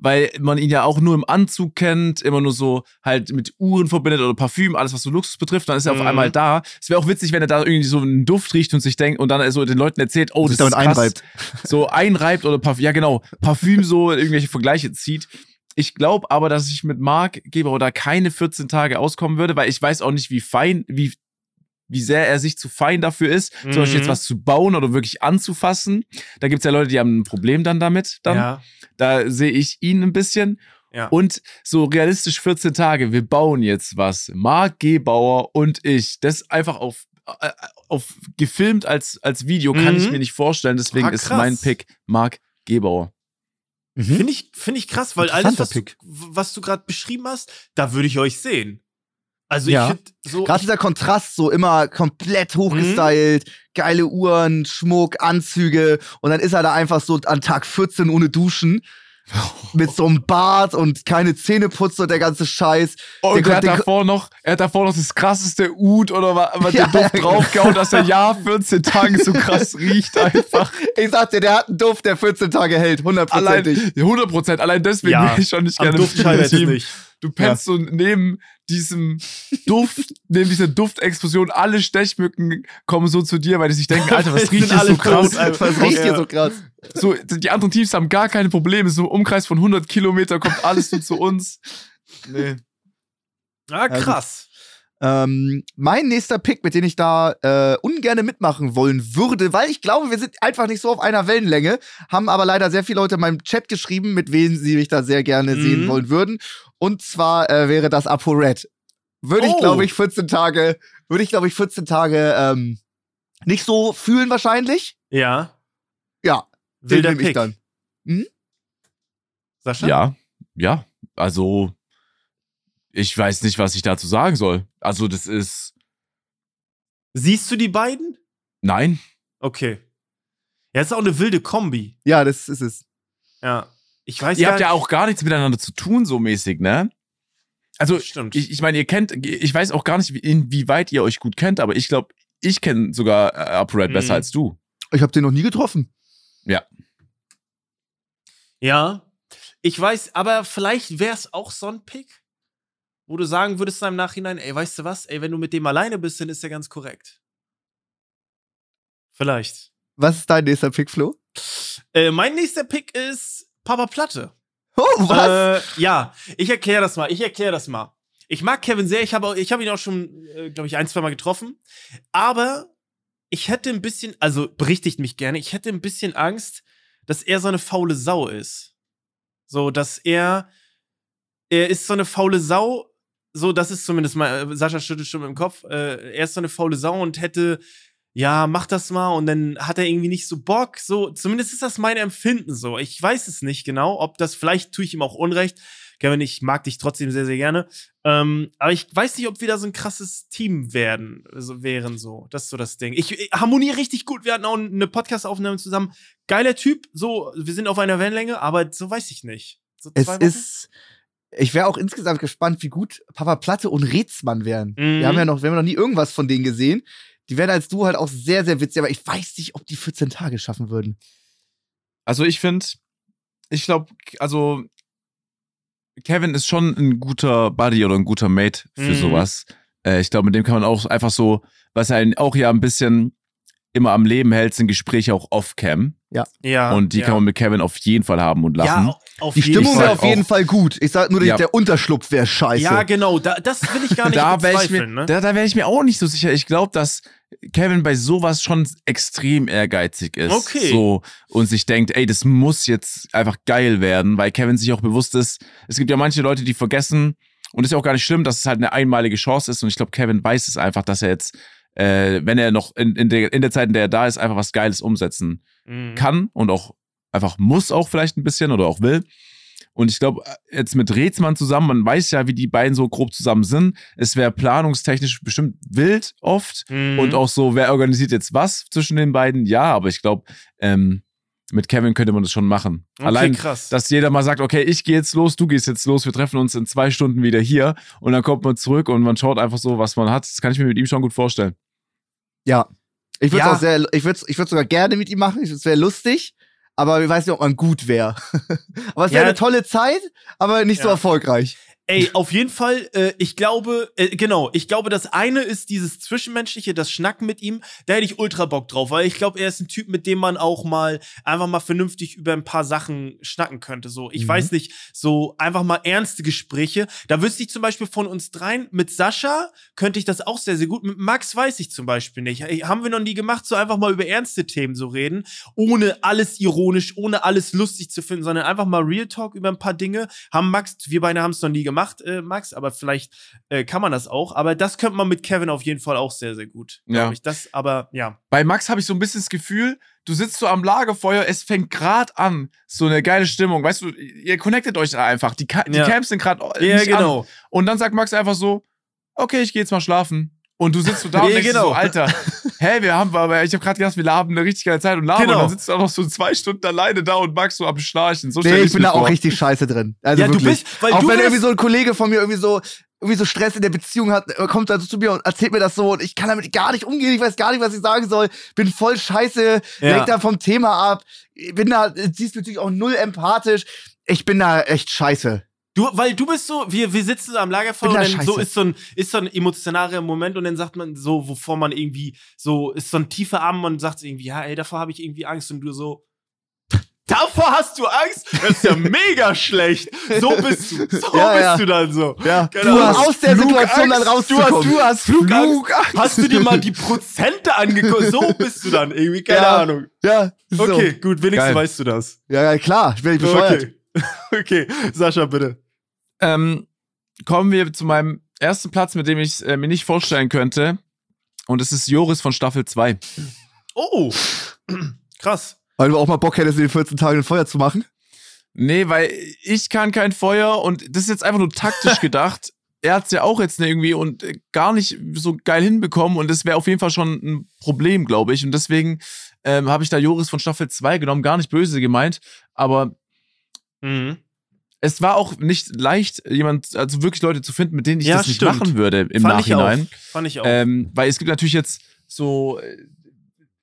S2: weil man ihn ja auch nur im Anzug kennt, immer nur so halt mit Uhren verbindet oder Parfüm, alles was so Luxus betrifft, dann ist er
S1: Mhm.
S2: auf einmal da. Es wäre auch witzig, wenn er da irgendwie so einen Duft riecht und sich denkt und dann so den Leuten erzählt, oh, das
S3: sich
S2: ist
S3: damit
S2: krass.
S3: einreibt.
S2: So einreibt oder Parfüm, ja genau, Parfüm so irgendwelche Vergleiche zieht. Ich glaube aber, dass ich mit Marc Gebauer da keine 14 Tage auskommen würde, weil ich weiß auch nicht, wie fein, wie wie sehr er sich zu fein dafür ist, zum Beispiel
S1: Mhm.
S2: jetzt was zu bauen oder wirklich anzufassen. Da gibt's ja Leute, die haben ein Problem dann damit. Dann.
S1: Ja.
S2: Da sehe ich ihn ein bisschen.
S1: Ja.
S2: Und so realistisch 14 Tage, wir bauen jetzt was. Marc Gebauer und ich. Das einfach auf, äh, auf gefilmt als, als Video kann
S1: Mhm.
S2: ich mir nicht vorstellen. Deswegen
S1: Ah,
S2: ist mein Pick Marc Gebauer.
S1: Finde ich, find ich krass, weil alles, was was du gerade beschrieben hast, da würde ich euch sehen. Also
S3: Ja.
S1: ich finde so.
S3: Gerade dieser Kontrast, so immer komplett hochgestylt, geile Uhren, Schmuck, Anzüge und dann ist er da einfach so an Tag 14 ohne Duschen. Mit so einem Bart und keine Zähne putzt und der ganze Scheiß.
S2: Oh,
S3: Der
S2: und er hat
S3: der-
S2: davor noch, er hat davor noch das krasseste Ud oder was, was
S3: Ja,
S2: der Duft
S3: ja, genau.
S2: draufgehauen, dass er ja 14 Tage so krass riecht einfach.
S3: Ich sag dir, der hat einen Duft, der 14 Tage hält,
S2: Allein,
S3: hundertprozentig.
S2: 100 Prozent, allein deswegen
S1: Ja,
S2: will ich schon nicht gerne
S1: Duft scheitert es
S2: ihm.
S1: nicht.
S2: Du pennst so neben diesem Duft, neben dieser Duftexplosion, alle Stechmücken kommen so zu dir, weil die sich denken, Alter, was riecht hier so krass?
S3: Was riecht
S1: Ja.
S3: hier so krass?
S2: So, die anderen Teams haben gar keine Probleme. So im Umkreis von 100 Kilometer kommt alles so zu uns. Nee.
S1: Ah, krass.
S3: Ähm, mein nächster Pick, mit dem ich da äh, ungerne mitmachen wollen würde, weil ich glaube, wir sind einfach nicht so auf einer Wellenlänge, haben aber leider sehr viele Leute in meinem Chat geschrieben, mit wem sie mich da sehr gerne
S1: Mhm.
S3: sehen wollen würden. Und zwar äh, wäre das ApoRed. Würde ich,
S1: Oh.
S3: glaube ich, 14 Tage, würde ich, glaube ich, 14 Tage ähm, nicht so fühlen wahrscheinlich.
S1: Ja.
S3: Ja, den
S1: Wilder
S3: nehme ich
S1: Pick.
S3: dann.
S1: Sascha?
S2: Ja, ja. Also, ich weiß nicht, was ich dazu sagen soll. Also, das ist.
S1: Siehst du die beiden?
S2: Nein.
S1: Okay. Ja, ist auch eine wilde Kombi.
S3: Ja, das ist es.
S1: Ja. Ich weiß
S2: Ihr
S1: gar
S2: habt ja auch gar nichts miteinander zu tun, so mäßig, ne? Also,
S1: Stimmt.
S2: ich, ich meine, ihr kennt, ich weiß auch gar nicht, wie- inwieweit ihr euch gut kennt, aber ich glaube, ich kenne sogar äh, ApoRed besser
S1: Mhm.
S2: als du.
S3: Ich habe den noch nie getroffen.
S1: Ja, ich weiß, aber vielleicht wäre es auch so ein Pick, wo du sagen würdest dann im Nachhinein, ey, weißt du was, ey, wenn du mit dem alleine bist, dann ist der ganz korrekt. Vielleicht.
S3: Was ist dein nächster Pick, Flo?
S1: Äh, mein nächster Pick ist Papa Platte.
S3: Oh, was?
S1: Äh, ja, ich erkläre das mal. Ich erkläre das mal. Ich mag Kevin sehr. Ich habe ich hab ihn auch schon, äh, glaube ich, ein, zwei Mal getroffen. Aber ich hätte ein bisschen, also berichtigt mich gerne, ich hätte ein bisschen Angst, dass er so eine faule Sau ist. So, dass er, er ist so eine faule Sau. So, das ist zumindest mal, äh, Sascha schüttelt schon im Kopf. Äh, er ist so eine faule Sau und hätte, ja, mach das mal und dann hat er irgendwie nicht so Bock. So, zumindest ist das mein Empfinden so. Ich weiß es nicht genau, ob das, vielleicht tue ich ihm auch Unrecht. Kevin, ich mag dich trotzdem sehr, sehr gerne. Ähm, aber ich weiß nicht, ob wir da so ein krasses Team werden, also wären so. Das ist so das Ding. Ich, ich harmoniere richtig gut. Wir hatten auch eine Podcast-Aufnahme zusammen. Geiler Typ. So, wir sind auf einer Wellenlänge, aber so weiß ich nicht. So
S3: es
S1: Wochen?
S3: ist. Ich wäre auch insgesamt gespannt, wie gut Papa Platte und Rätsmann wären.
S1: Mhm.
S3: Wir haben ja noch, wir haben noch nie irgendwas von denen gesehen. Die werden als du halt auch sehr, sehr witzig, aber ich weiß nicht, ob die 14 Tage schaffen würden.
S2: Also ich finde, ich glaube, also Kevin ist schon ein guter Buddy oder ein guter Mate für
S1: Mhm.
S2: sowas. Äh, ich glaube, mit dem kann man auch einfach so, was einen auch ja ein bisschen immer am Leben hält, sind Gespräche auch off-cam.
S1: ja,
S2: und die
S1: ja.
S2: kann man mit Kevin auf jeden Fall haben und lachen.
S1: Ja, auf
S3: Die Stimmung wäre auf
S2: auch.
S3: jeden Fall gut. Ich sag nur,
S2: Ja.
S3: der Unterschlupf wäre scheiße.
S1: Ja, genau. Da, das will ich gar nicht
S2: da wäre ich, mir,
S1: bezweifeln, ne?
S2: da, da wär ich mir auch nicht so sicher. Ich glaube, dass Kevin bei sowas schon extrem ehrgeizig ist.
S1: Okay.
S2: So, und sich denkt, ey, das muss jetzt einfach geil werden, weil Kevin sich auch bewusst ist, es gibt ja manche Leute, die vergessen, und ist ja auch gar nicht schlimm, dass es halt eine einmalige Chance ist. Und ich glaube, Kevin weiß es einfach, dass er jetzt, äh, wenn er noch in, in, der, in der Zeit, in der er da ist, einfach was Geiles umsetzen
S1: Mhm.
S2: kann und auch einfach muss auch vielleicht ein bisschen oder auch will. Und ich glaube, jetzt mit Rätsmann zusammen, man weiß ja, wie die beiden so grob zusammen sind. Es wäre planungstechnisch bestimmt wild oft.
S1: Mhm.
S2: Und auch so, wer organisiert jetzt was zwischen den beiden? Ja, aber ich glaube, ähm, mit Kevin könnte man das schon machen.
S1: Okay,
S2: Allein,
S1: krass.
S2: dass jeder mal sagt, okay, ich gehe jetzt los, du gehst jetzt los, wir treffen uns in zwei Stunden wieder hier und dann kommt man zurück und man schaut einfach so, was man hat. Das kann ich mir mit ihm schon gut vorstellen.
S3: Ja. Ich würde
S1: Ja.
S3: auch sehr, ich würde ich würd sogar gerne mit ihm machen. Es wäre lustig, aber ich weiß nicht, ob man gut wäre. aber es wäre
S1: Ja.
S3: eine tolle Zeit, aber nicht so
S1: Ja.
S3: erfolgreich.
S1: Ey, auf jeden Fall, äh, ich glaube, äh, genau, ich glaube, das eine ist dieses Zwischenmenschliche, das Schnacken mit ihm, da hätte ich ultra Bock drauf, weil ich glaube, er ist ein Typ, mit dem man auch mal einfach mal vernünftig über ein paar Sachen schnacken könnte. So, ich
S3: Mhm.
S1: weiß nicht, so einfach mal ernste Gespräche. Da wüsste ich zum Beispiel von uns dreien, mit Sascha könnte ich das auch sehr, sehr gut. Mit Max weiß ich zum Beispiel nicht. Haben wir noch nie gemacht, so einfach mal über ernste Themen so reden, ohne alles ironisch, ohne alles lustig zu finden, sondern einfach mal Real Talk über ein paar Dinge. Haben Max, wir beide haben es noch nie gemacht, äh, Max, aber vielleicht äh, kann man das auch. Aber das könnte man mit Kevin auf jeden Fall auch sehr, sehr gut.
S2: Ja.
S1: Ich. Das, aber ja.
S2: Bei Max habe ich so ein bisschen das Gefühl, du sitzt so am Lagerfeuer, es fängt gerade an. So eine geile Stimmung. Weißt du, ihr connectet euch einfach. Die, Ka die
S1: Ja.
S2: Camps sind gerade
S1: Ja,
S2: nicht an.
S1: genau.
S2: Und dann sagt Max einfach so, okay, ich gehe jetzt mal schlafen. Und du sitzt so da und
S1: Ja,
S2: denkst dir
S1: genau.
S2: so, Alter, hä, wir haben, aber ich habe gerade gedacht, wir haben eine richtig geile Zeit und labern.
S1: Genau.
S2: Und dann sitzt du auch noch so zwei Stunden alleine da und Max so am Schnarchen. So
S3: Nee, ich bin da auch
S2: vor.
S3: richtig scheiße drin. Also
S1: ja, du
S3: wirklich.
S1: bist, weil
S3: auch
S1: du
S3: wenn irgendwie so ein Kollege von mir irgendwie so irgendwie so Stress in der Beziehung hat, äh, kommt dann so zu mir und erzählt mir das so und ich kann damit gar nicht umgehen, ich weiß gar nicht, was ich sagen soll, bin voll scheiße,
S1: Ja.
S3: lenk da vom Thema ab, bin da diesbezüglich auch null empathisch. Ich bin da echt scheiße.
S1: Du, weil du bist so, wir, wir sitzen so am Lagerfeuer und
S3: da
S1: dann so ist so ein, ist so ein emotionaler Moment und dann sagt man so, wovor man irgendwie, so, ist so ein tiefer Arm und sagt irgendwie, ja, ey, davor habe ich irgendwie Angst und du so, davor hast du Angst? Das ist ja mega schlecht. So bist du, so
S3: Ja,
S1: bist
S3: ja.
S1: du dann so.
S3: Ja,
S1: Genau.
S3: du hast aus der Situation dann
S1: Du hast,
S3: rauszukommen.
S1: du hast Flugangst.
S2: Flugangst.
S1: Hast du dir mal die Prozente angeguckt? So bist du dann irgendwie, keine
S3: Ja.
S1: Ahnung.
S3: ja, so.
S1: Okay, gut, wenigstens
S2: Geil.
S1: weißt du das.
S3: Ja, ja, klar, ich bin nicht bescheuert.
S1: Okay. okay, Sascha, bitte.
S2: Ähm, kommen wir zu meinem ersten Platz, mit dem ich äh, mir nicht vorstellen könnte. Und es ist Joris von Staffel 2.
S1: Oh, krass.
S3: Weil du auch mal Bock hättest, in den 14 Tagen ein Feuer zu machen.
S2: Nee, weil ich kann kein Feuer und das ist jetzt einfach nur taktisch gedacht. Er hat es ja auch jetzt irgendwie und gar nicht so geil hinbekommen und das wäre auf jeden Fall schon ein Problem, glaube ich. Und deswegen ähm, habe ich da Joris von Staffel 2 genommen, gar nicht böse gemeint, aber
S1: Mhm.
S2: Es war auch nicht leicht, jemand, also wirklich Leute zu finden, mit denen ich
S1: Ja,
S2: das nicht
S1: stimmt.
S2: machen würde im
S1: Fand
S2: Nachhinein.
S1: Ich auch. Fand ich auch.
S2: Ähm, weil es gibt natürlich jetzt so,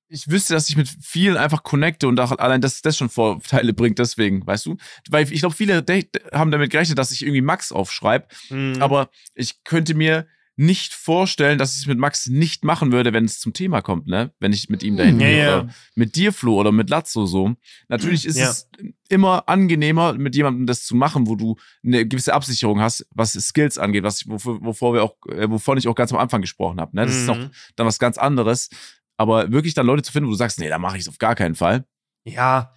S2: ich wüsste, dass ich mit vielen einfach connecte und auch allein das, das schon Vorteile bringt, deswegen, weißt du? Weil ich glaube, viele haben damit gerechnet, dass ich irgendwie Max aufschreibe,
S1: Mhm.
S2: aber ich könnte mir nicht vorstellen, dass ich es mit Max nicht machen würde, wenn es zum Thema kommt, ne? Wenn ich mit ihm dahin
S1: Ja,
S2: gehe.
S1: ja.
S2: Mit dir, Flo, oder mit Lazzo so. Natürlich ist
S1: Ja.
S2: es immer angenehmer, mit jemandem das zu machen, wo du eine gewisse Absicherung hast, was Skills angeht, was wovor, wovor wir auch, äh, wovon ich auch ganz am Anfang gesprochen habe. Ne? Das ist noch
S1: Mhm.
S2: dann was ganz anderes. Aber wirklich dann Leute zu finden, wo du sagst, nee, da mache ich es auf gar keinen Fall.
S1: Ja.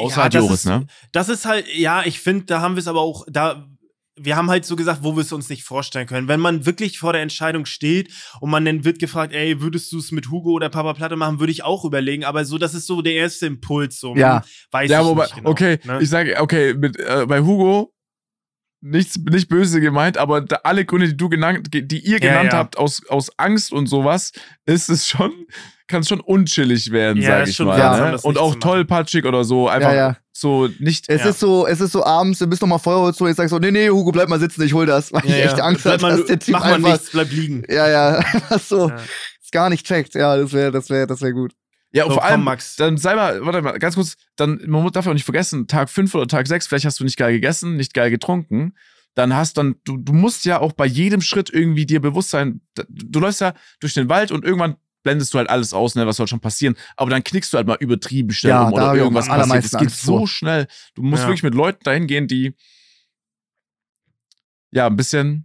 S2: Außer
S1: ja, das
S2: Joris,
S1: ist,
S2: ne?
S1: Das ist halt, ja, ich finde, da haben wir es aber auch, da, wir haben halt so gesagt, wo wir es uns nicht vorstellen können. Wenn man wirklich vor der Entscheidung steht und man dann wird gefragt, ey, würdest du es mit Hugo oder Papa Platte machen, würde ich auch überlegen. Aber so, das ist so der erste Impuls. So,
S3: Ja.
S1: weiß
S2: Ja,
S1: ich
S2: wobei,
S1: nicht genau,
S2: okay,
S1: ne?
S2: ich sage, okay, mit, äh, bei Hugo nichts, nicht böse gemeint, aber da, alle Gründe, die du genannt, die ihr
S1: Ja,
S2: genannt
S1: ja.
S2: habt, aus, aus Angst und sowas, ist es schon, kann es schon unchillig werden,
S1: Ja,
S2: sag
S1: ist
S2: ich
S1: schon
S2: mal. ne? Und auch tollpatschig oder so, einfach
S3: Ja, ja.
S2: So nicht.
S3: Es
S1: Ja.
S3: ist so, es ist so abends, du bist noch mal Feuerholz so, ich sag so, nee, nee, Hugo, bleib mal sitzen, ich hol das, weil
S1: ja,
S3: ich echt. Angst
S1: Bleib
S3: hatte, dass der Typ
S1: mach mal
S3: einfach,
S1: nichts, bleib liegen.
S3: ja, ja, einfach so,
S1: Ja.
S3: es gar nicht checkt, ja, das wäre, das wäre, das wäre gut.
S2: Ja, und
S1: So,
S2: vor
S1: komm,
S2: allem,
S1: Max.
S2: dann sei mal, warte mal, ganz kurz, dann, man darf ja auch nicht vergessen, Tag 5 oder Tag 6, vielleicht hast du nicht geil gegessen, nicht geil getrunken. Dann hast dann, du, du musst ja auch bei jedem Schritt irgendwie dir bewusst sein, du läufst ja durch den Wald und irgendwann blendest du halt alles aus, ne, was soll schon passieren. Aber dann knickst du halt mal übertrieben schnell
S3: Ja, da
S2: oder irgendwas passiert. Es geht
S3: Angst
S2: so
S3: vor.
S2: schnell. Du musst
S1: Ja.
S2: wirklich mit Leuten dahin gehen, die ja ein bisschen,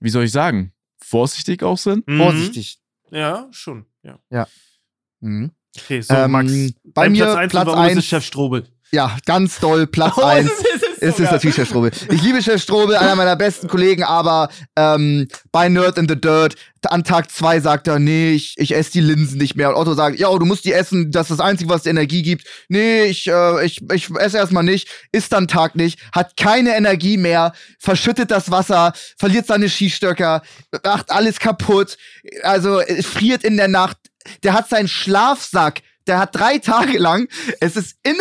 S2: wie soll ich sagen, vorsichtig auch sind.
S1: Mhm.
S3: Vorsichtig.
S1: Ja, schon. Ja.
S3: Mhm.
S1: Okay, so,
S3: Ähm,
S1: Max.
S3: bei mir
S1: Platz 1
S3: Platz
S1: warum ist es
S3: eins-
S1: Chef Strobel?
S3: Ja, ganz doll, Platz
S1: Oh,
S3: 1.
S1: es ist-
S3: natürlich Chef Strobel. Ich liebe Chef Strobel, einer meiner besten Kollegen, aber ähm, bei Nerd in the Dirt, an Tag 2 sagt er, nee, ich, ich esse die Linsen nicht mehr. Und Otto sagt, ja, du musst die essen, das ist das Einzige, was dir Energie gibt. Nee, ich, äh, ich, ich esse erstmal nicht, isst dann Tag nicht, hat keine Energie mehr, verschüttet das Wasser, verliert seine Skistöcker, macht alles kaputt, also friert in der Nacht. Der hat seinen Schlafsack, der hat drei Tage lang, es ist innen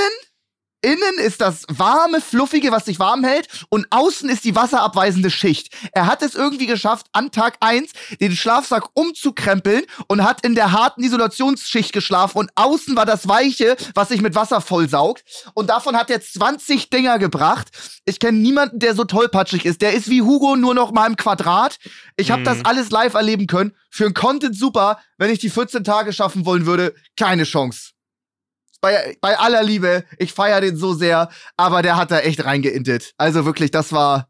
S3: Innen ist das warme, fluffige, was sich warm hält, und außen ist die wasserabweisende Schicht. Er hat es irgendwie geschafft, an Tag 1 den Schlafsack umzukrempeln und hat in der harten Isolationsschicht geschlafen und außen war das Weiche, was sich mit Wasser vollsaugt. Und davon hat er 20 Dinger gebracht. Ich kenne niemanden, der so tollpatschig ist. Der ist wie Hugo nur noch mal im Quadrat. Ich habe
S1: Mhm.
S3: das alles live erleben können. Für einen Content super. Wenn ich die 14 Tage schaffen wollen würde, keine Chance bei, bei aller Liebe, ich feiere den so sehr, aber der hat da echt reingeintet. Also wirklich, das war,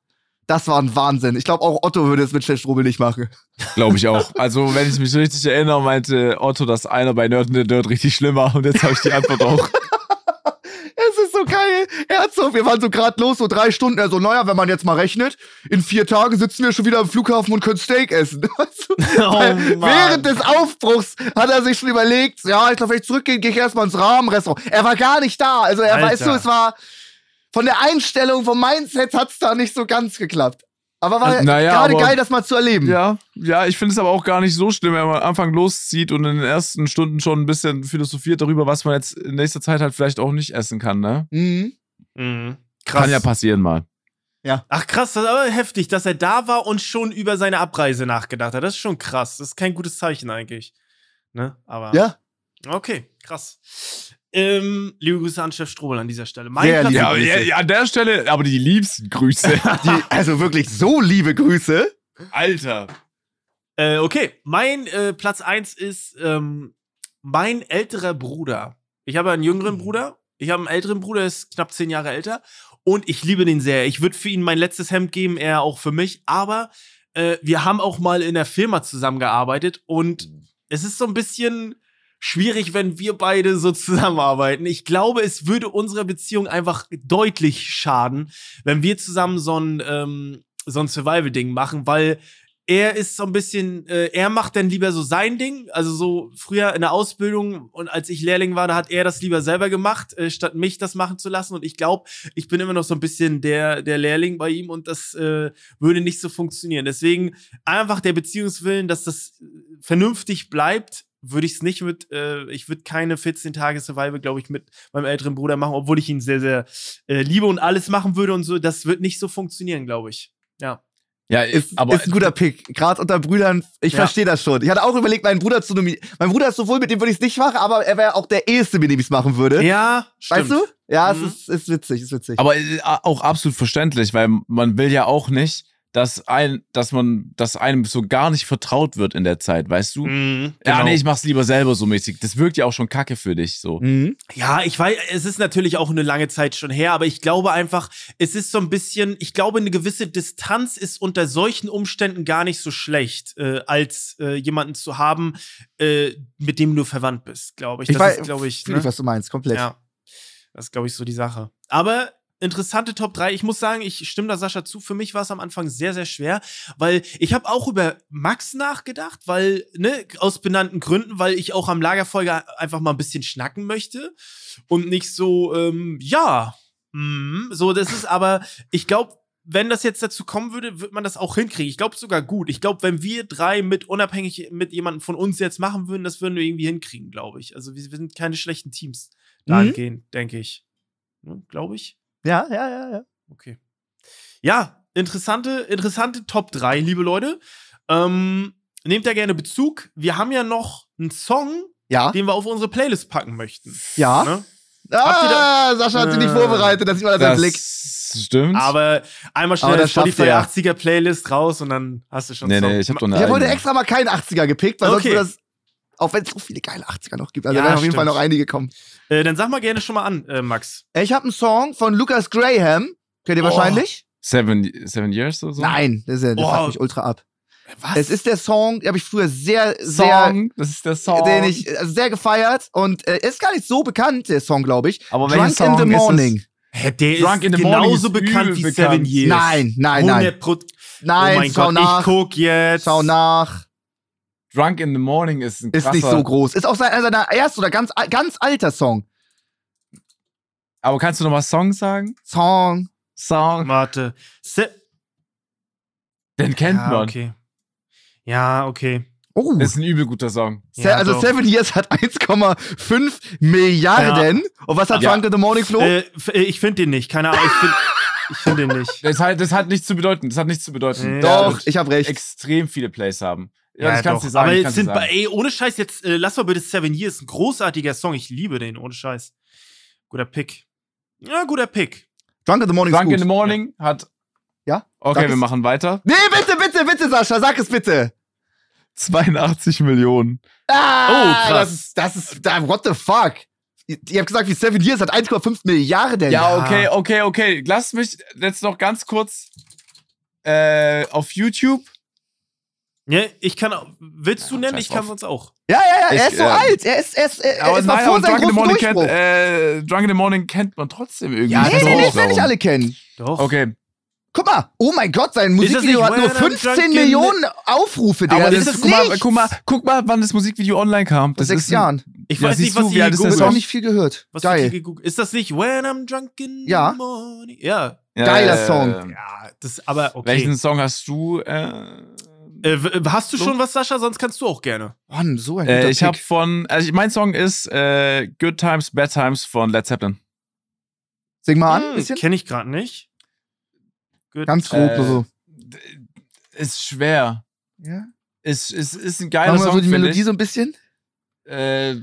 S3: das war ein Wahnsinn. Ich glaube, auch Otto würde es mit Chef nicht machen.
S2: Glaube ich auch. Also, wenn ich mich so richtig erinnere, meinte Otto, dass einer bei Nerd in the Dirt richtig schlimm war. Und jetzt habe ich die Antwort auch.
S3: Es. Er hat so, wir waren so gerade los, so drei Stunden. Er so, naja, wenn man jetzt mal rechnet, in vier Tagen sitzen wir schon wieder am Flughafen und können Steak essen. Du?
S1: Oh.
S3: Während des Aufbruchs hat er sich schon überlegt, ja, ich glaube, wenn ich zurückgehe, gehe ich erstmal ins Rahmenrestaurant. Er war gar nicht da. Also er,
S1: Alter.
S3: weißt du, es war von der Einstellung, vom Mindset hat's da nicht so ganz geklappt. Aber war
S2: Also, naja,
S3: gerade
S2: aber-
S3: geil, das mal zu erleben.
S2: Ja, ja, ich finde es aber auch gar nicht so schlimm, wenn man am Anfang loszieht und in den ersten Stunden schon ein bisschen philosophiert darüber, was man jetzt in nächster Zeit halt vielleicht auch nicht essen kann, ne?
S3: Mhm.
S1: Mhm. Krass.
S2: Kann ja passieren mal.
S1: Ach krass, das ist aber heftig, dass er da war und schon über seine Abreise nachgedacht hat. Das ist schon krass. Das ist kein gutes Zeichen eigentlich. Ne? Aber.
S3: Ja,
S1: Okay, krass. Ähm, liebe Grüße an Chef Strobel an dieser Stelle. Mein
S3: Sehr
S1: Platz
S3: liebe
S2: Ja,
S3: Grüße.
S2: ja, ja, an der Stelle, aber die liebsten Grüße.
S3: die, also wirklich so liebe Grüße.
S2: Alter.
S1: Äh, okay, mein äh, Platz 1 ist ähm, mein älterer Bruder. Ich habe einen jüngeren Bruder. Ich habe einen älteren Bruder, der ist knapp zehn Jahre älter. Und ich liebe den sehr. Ich würde für ihn mein letztes Hemd geben, er auch für mich. Aber äh, wir haben auch mal in der Firma zusammengearbeitet. Und es ist so ein bisschen schwierig, wenn wir beide so zusammenarbeiten. Ich glaube, es würde unserer Beziehung einfach deutlich schaden, wenn wir zusammen so ein, ähm, so ein Survival-Ding machen, weil er ist so ein bisschen, äh, er macht dann lieber so sein Ding. Also so früher in der Ausbildung und als ich Lehrling war, da hat er das lieber selber gemacht, äh, statt mich das machen zu lassen. Und ich glaube, ich bin immer noch so ein bisschen der, der Lehrling bei ihm und das äh, würde nicht so funktionieren. Deswegen einfach der Beziehungswillen, dass das äh, vernünftig bleibt, würde ich es nicht mit, äh, ich würde keine 14 Tage Survival, glaube ich, mit meinem älteren Bruder machen, obwohl ich ihn sehr, sehr äh, liebe und alles machen würde und so. Das wird nicht so funktionieren, glaube ich. Ja.
S2: Ja,
S3: Ist,
S2: aber
S3: ist ein guter Pick. Gerade unter Brüdern, ich
S1: Ja.
S3: verstehe das schon. Ich hatte auch überlegt, meinen Bruder zu nominieren. Mein Bruder ist sowohl, mit dem würde ich es nicht machen, aber er wäre auch der Eheste, mit dem ich es machen würde.
S1: Ja, stimmt.
S3: weißt du? Ja,
S1: Mhm.
S3: es ist, ist witzig, ist witzig.
S2: Aber äh, auch absolut verständlich, weil man will ja auch nicht, dass ein, dass man, dass einem so gar nicht vertraut wird in der Zeit, weißt du?
S1: Mhm,
S2: Ja,
S1: genau.
S2: nee, ich mach's lieber selber so mäßig. Das wirkt ja auch schon kacke für dich, so.
S3: Mhm.
S1: Ja, ich weiß, es ist natürlich auch eine lange Zeit schon her, aber ich glaube einfach, es ist so ein bisschen, ich glaube, eine gewisse Distanz ist unter solchen Umständen gar nicht so schlecht, äh, als äh, jemanden zu haben, äh, mit dem du verwandt bist, glaube ich.
S3: Ich
S1: Das
S3: weiß,
S1: ist, glaube ich, ne?
S3: ich, was du meinst, komplett.
S1: ja. Das ist, glaube ich, so die Sache. Aber interessante Top 3. Ich muss sagen, ich stimme da Sascha zu. Für mich war es am Anfang sehr, sehr schwer, weil ich habe auch über Max nachgedacht, weil, ne, aus benannten Gründen, weil ich auch am Lagerfeuer einfach mal ein bisschen schnacken möchte und nicht so, ähm, ja, mm, so, das ist aber, ich glaube, wenn das jetzt dazu kommen würde, wird man das auch hinkriegen. Ich glaube sogar gut. Ich glaube, wenn wir drei mit unabhängig mit jemandem von uns jetzt machen würden, das würden wir irgendwie hinkriegen, glaube ich. Also wir, wir sind keine schlechten Teams dahingehend, denke ich. Ne, glaube ich.
S3: Ja, ja, ja, ja.
S1: Okay. Ja, interessante, interessante Top 3, liebe Leute. Ähm, nehmt da gerne Bezug. Wir haben ja noch einen Song,
S3: Ja,
S1: den wir auf unsere Playlist packen möchten.
S3: ja.
S1: Ne?
S3: Ah, Sascha hat sich nicht
S1: Äh,
S3: vorbereitet, das sieht man an seinem Blick.
S2: stimmt.
S1: Aber einmal
S3: Aber
S1: schnell
S3: das schafft
S1: Spotify
S3: er.
S1: 80er Playlist raus und dann hast du schon
S2: nee,
S1: Song.
S2: nee, ich hab doch eine
S3: Ich habe heute extra mal keinen 80er gepickt, weil
S1: Okay.
S3: sonst würde das, auch wenn es so viele geile 80er noch gibt, also
S1: Ja,
S3: da werden auf jeden Fall noch einige kommen.
S1: Äh, dann sag mal gerne schon mal an, äh, Max.
S3: Ich habe einen Song von Lucas Graham, kennt ihr
S1: Oh.
S3: wahrscheinlich?
S2: Seven, seven Years oder so?
S3: Nein, das, ist, ja- das
S1: Oh.
S3: fuckt mich ultra ab.
S1: Was?
S3: Es ist der Song, den habe ich früher sehr, sehr,
S2: Song, das ist der Song.
S3: den ich äh, sehr gefeiert und äh, ist gar nicht so bekannt, der Song, glaube ich.
S2: Aber
S3: Drunk
S2: welcher
S3: in
S2: Song
S3: the
S2: ist es?
S3: Morning.
S1: Hä, der
S2: Drunk
S1: ist
S2: in the Morning
S1: genauso
S2: ist
S1: bekannt wie
S2: bekannt.
S1: Seven Years.
S3: Nein, nein, nein.
S1: 100 Pro
S3: Nein,
S1: oh mein
S3: schau
S1: Gott,
S3: nach.
S1: ich guck jetzt.
S3: Schau nach.
S2: Drunk in the Morning ist ein
S3: Ist
S2: krasser,
S3: nicht so groß. Ist auch sein, einer seiner ersten oder ganz, ganz alter Song.
S2: Aber kannst du noch mal Song sagen?
S3: Song.
S2: Song.
S1: Warte. Se
S2: Den kennt
S1: ja,
S2: man.
S1: okay. Ja, okay.
S3: Oh.
S2: Das ist ein übel guter Song.
S3: Se-
S1: Ja,
S3: also
S1: doch.
S3: Seven Years hat 1,5 Milliarden. Und was hat
S2: Ja.
S3: Drunk in the Morning, Flo?
S1: Äh, äh, ich finde den nicht. Keine Ahnung. Ich finde ich find den nicht.
S2: Das hat, das hat nichts zu bedeuten. Das hat nichts zu bedeuten.
S1: Ja,
S2: Der
S3: Doch, ich habe recht.
S2: extrem viele Plays haben. Ja, das
S1: Ja,
S2: kannst
S1: doch.
S2: du sagen.
S1: Aber
S2: ich
S1: jetzt
S2: dir
S1: sind,
S2: sagen.
S1: ey, ohne Scheiß, jetzt äh, lass mal bitte Seven Years. Ein großartiger Song. Ich liebe den, ohne Scheiß. Guter Pick. Ja, guter Pick.
S3: Drunk in the Morning
S2: Drunk
S3: ist
S2: in the Morning hat.
S3: Ja?
S2: Okay,
S3: Sag
S2: wir
S3: es.
S2: machen weiter.
S3: Nee, bitte, bitte, bitte, Sascha, sag es bitte.
S2: 82 Millionen.
S3: Ah,
S1: Oh, krass.
S3: Das ist, das ist, what the fuck? Ihr, ihr habt gesagt, wie Seven Years hat 1,5 Milliarden.
S2: Ja, okay, okay, okay. Lass mich jetzt noch ganz kurz äh, auf YouTube.
S1: Ja, ich kann auch. Willst du
S2: Ja,
S1: nennen? Ich kann sonst auch.
S3: Ja, ja, ja, er
S2: Ich,
S3: ist so
S2: ähm,
S3: alt. Er ist, er ist, er, er
S2: Aber
S3: ist
S2: nein,
S3: vor
S2: aber
S3: seinem
S2: Drunk in the
S3: großen
S2: Morning
S3: Durchbruch.
S2: kennt, äh, Drunk in the Morning kennt man trotzdem irgendwie.
S1: Ja,
S3: nee,
S1: das
S3: nee,
S1: auch.
S3: nee, ich will nicht alle kennen.
S1: Doch.
S2: Okay.
S3: Guck mal, oh mein Gott, sein Musikvideo hat nur
S1: When I'm
S3: 15
S1: drunk in
S3: Millionen Aufrufe, Digga.
S2: Aber
S3: das
S2: das,
S3: ist
S2: guck, mal, guck, mal, guck mal, wann das Musikvideo online kam.
S3: Vor
S2: Das
S3: sechs
S2: ist ein-
S3: Jahren.
S1: Ich
S2: Ja,
S1: weiß
S2: siehst
S1: nicht, was
S2: du, der
S1: gegoogelt
S3: habe
S1: haben.
S3: nicht viel gehört.
S1: Was Geil. Ist das nicht When I'm drunk in
S3: Ja.
S1: the morning? Ja.
S2: Ja,
S3: Geiler
S2: äh,
S3: Song.
S1: Ja, das aber okay.
S2: Welchen Song hast du? Äh,
S1: Äh, hast du
S2: So?
S1: schon was, Sascha? Sonst kannst du auch gerne.
S3: Mann, so ein guter
S2: äh, ich habe von, also mein Song ist äh, Good Times, Bad Times von Led Zeppelin.
S3: Sing mal an,
S1: Hm,
S3: bisschen.
S1: Kenn ich gerade nicht. Good.
S3: Ganz grob
S2: Äh,
S3: so.
S2: D- Ist schwer.
S3: Ja.
S2: Ist, ist, ist ein geiler
S3: Machen wir
S2: Song,
S3: so die Melodie
S2: ich.
S3: so ein bisschen?
S2: Äh,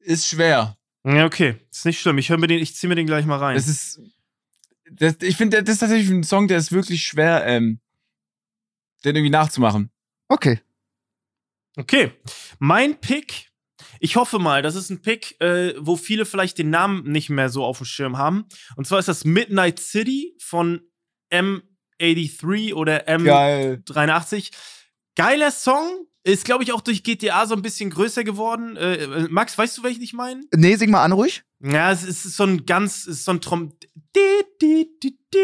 S2: ist schwer.
S1: Ja, okay. Ist nicht schlimm. Ich höre mir den, ich zieh mir den gleich mal rein.
S2: Das ist, das, ich finde, das ist tatsächlich ein Song, der ist wirklich schwer, ähm, den irgendwie nachzumachen.
S3: Okay.
S1: Okay. Mein Pick. Ich hoffe mal, das ist ein Pick, äh, wo viele vielleicht den Namen nicht mehr so auf dem Schirm haben. Und zwar ist das Midnight City von M83 oder
S2: Geil.
S1: M83. Geiler Song. Ist, glaube ich, auch durch GTA so ein bisschen größer geworden. Äh, äh, Max, weißt du, welchen ich meine?
S3: Nee, sing mal an ruhig.
S1: Ja, es ist so ein ganz, es ist so ein Trom. Di, di, di, di.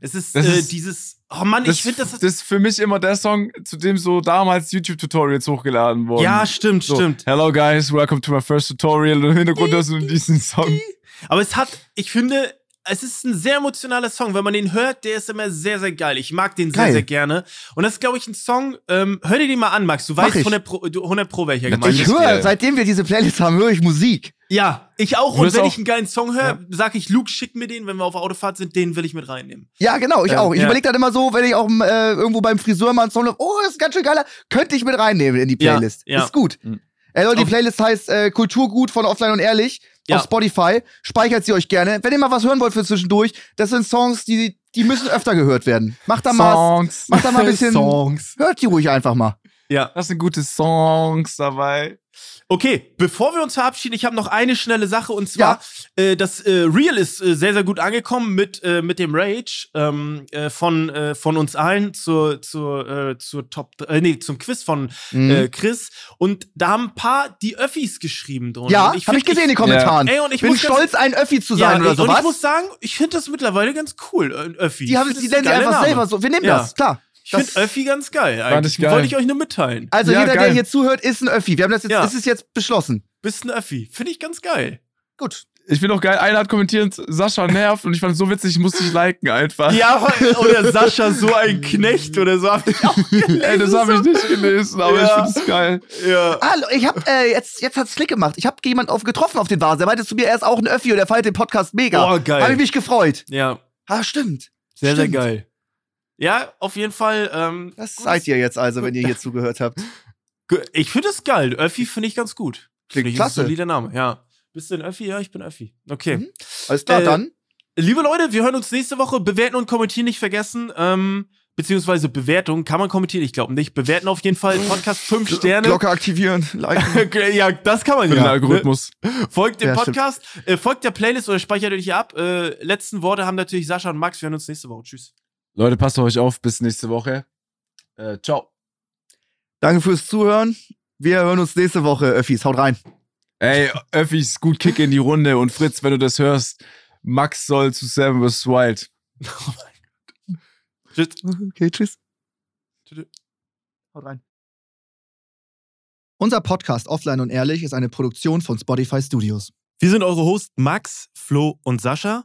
S1: Es ist, äh,
S2: ist-
S1: dieses. Oh Mann,
S2: Das,
S1: ich finde das.
S2: das ist für mich immer der Song, zu dem so damals YouTube-Tutorials hochgeladen wurden.
S1: ja, stimmt,
S2: so,
S1: stimmt.
S2: Hello guys, welcome to my first tutorial. Und im Hintergrund hast du diesen Song.
S1: Aber es hat, ich finde, es ist ein sehr emotionaler Song. Wenn man den hört, der ist immer sehr, sehr geil. Ich mag den
S3: Geil.
S1: sehr, sehr gerne. Und das ist, glaube ich, ein Song, ähm, hör dir den mal an, Max. Du weißt
S3: ich.
S1: 100 Pro, du- 100 Pro welcher gemeint
S3: Ich
S1: ist.
S2: ist
S3: höre, seitdem wir diese Playlist haben, höre ich Musik.
S1: Ja, ich auch. Und wenn
S2: auch-
S1: ich einen geilen Song höre, sag ich, Luke, schick mir den, wenn wir auf Autofahrt sind, den will ich mit reinnehmen.
S3: Ja, genau, ich
S1: Ähm,
S3: auch. Ich
S1: ja.
S3: überlege dann immer so, wenn ich auch äh, irgendwo beim Friseur mal einen Song höre, oh, das ist ganz schön geiler, könnte ich mit reinnehmen in die
S1: Ja,
S3: Playlist.
S1: ja.
S3: Ist gut.
S2: Mhm.
S3: Ey, Leute, die Playlist heißt äh, Kulturgut von Offline und Ehrlich
S1: Ja.
S3: auf Spotify. Speichert sie euch gerne. Wenn ihr mal was hören wollt für zwischendurch, das sind Songs, die, die müssen öfter gehört werden. Macht da mal,
S2: Songs.
S3: macht da mal ein bisschen,
S1: Songs.
S3: hört die ruhig einfach mal.
S1: Ja.
S2: Das sind gute Songs dabei.
S1: Okay, bevor wir uns verabschieden, ich habe noch eine schnelle Sache und zwar, äh, das äh, Real ist äh, sehr, sehr gut angekommen mit, äh, mit dem Rage ähm, äh, von, äh, von uns allen zur, zur, zur Top, nee, zum Quiz von
S3: Mhm.
S1: Chris. Und da haben ein paar die Öffis geschrieben drunter.
S3: ja, habe
S1: find,
S3: ich gesehen in den Kommentaren.
S1: Ey, und ich
S3: Bin
S1: muss ganz-
S3: stolz, ein Öffi zu
S1: ja,
S3: sein oder
S1: ich, und
S3: sowas.
S1: ich muss sagen, ich finde das mittlerweile ganz cool, äh, Öffi.
S3: Die, haben,
S1: Ich
S3: die nennen
S1: ein
S3: sie einfach selber so. Wir nehmen
S1: Ja.
S3: das, klar.
S1: Ich finde Öffi ganz geil eigentlich.
S2: ich geil.
S1: Wollte ich euch nur mitteilen.
S3: Also
S2: Ja,
S3: jeder, der
S2: geil.
S3: hier zuhört, ist ein Öffi. Wir haben das jetzt,
S1: Ja.
S3: ist es jetzt beschlossen.
S1: Bist ein Öffi. Finde ich ganz geil.
S3: Gut.
S2: Ich finde auch geil, einer hat kommentiert, Sascha nervt und ich fand es so witzig, ich musste dich liken einfach.
S1: Ja, oder Sascha so ein Knecht oder so. Hab ich auch gelesen.
S2: Ey, das habe ich nicht gelesen, aber
S1: Ja.
S2: ich finde es geil.
S1: Ja.
S3: Ah, ich hab, äh, jetzt, jetzt hat's Klick gemacht. Ich hab jemand auf getroffen auf den Vase. Der meinte zu mir, er ist auch ein Öffi und er feiert den Podcast mega.
S1: Oh, geil.
S3: Hab ich mich gefreut.
S1: Ja,
S3: Ah, stimmt.
S1: sehr,
S3: Stimmt.
S1: sehr geil. Ja, auf jeden Fall. Ähm,
S3: Das
S1: gutes-
S3: seid ihr jetzt also, wenn ihr hier zugehört habt.
S1: Ich finde das geil. Öffi finde ich ganz gut.
S3: Klingt
S1: Finde ich
S3: klasse.
S1: Ein solider Name, ja. Bist du ein Öffi? Ja, ich bin Öffi. Okay.
S3: Mhm. Alles klar,
S1: Äh,
S3: dann.
S1: Liebe Leute, wir hören uns nächste Woche. Bewerten und kommentieren nicht vergessen. Ähm, beziehungsweise Bewertung kann man kommentieren, ich glaube nicht. Bewerten auf jeden Fall. Podcast 5 Sterne.
S3: Glocke aktivieren, liken.
S1: ja, das kann man
S2: Für
S1: ja.
S2: den Algorithmus.
S1: Ne? Folgt dem
S3: Ja.
S1: Podcast, äh, folgt der Playlist oder speichert euch hier ab. Äh, letzten Worte haben natürlich Sascha und Max. Wir hören uns nächste Woche. Tschüss.
S2: Leute, passt auf euch auf, bis nächste Woche. Äh, ciao.
S3: Danke fürs Zuhören. Wir hören uns nächste Woche, Öffis. Haut rein.
S2: Ey, Öffis, gut Kick in die Runde und Fritz, wenn du das hörst, Max soll zu Seven vs. Wild.
S1: Tschüss.
S3: Okay, tschüss.
S1: Tschüss.
S3: Haut rein. Unser Podcast Offline und Ehrlich ist eine Produktion von Spotify Studios.
S1: Wir sind eure Hosts Max, Flo und Sascha.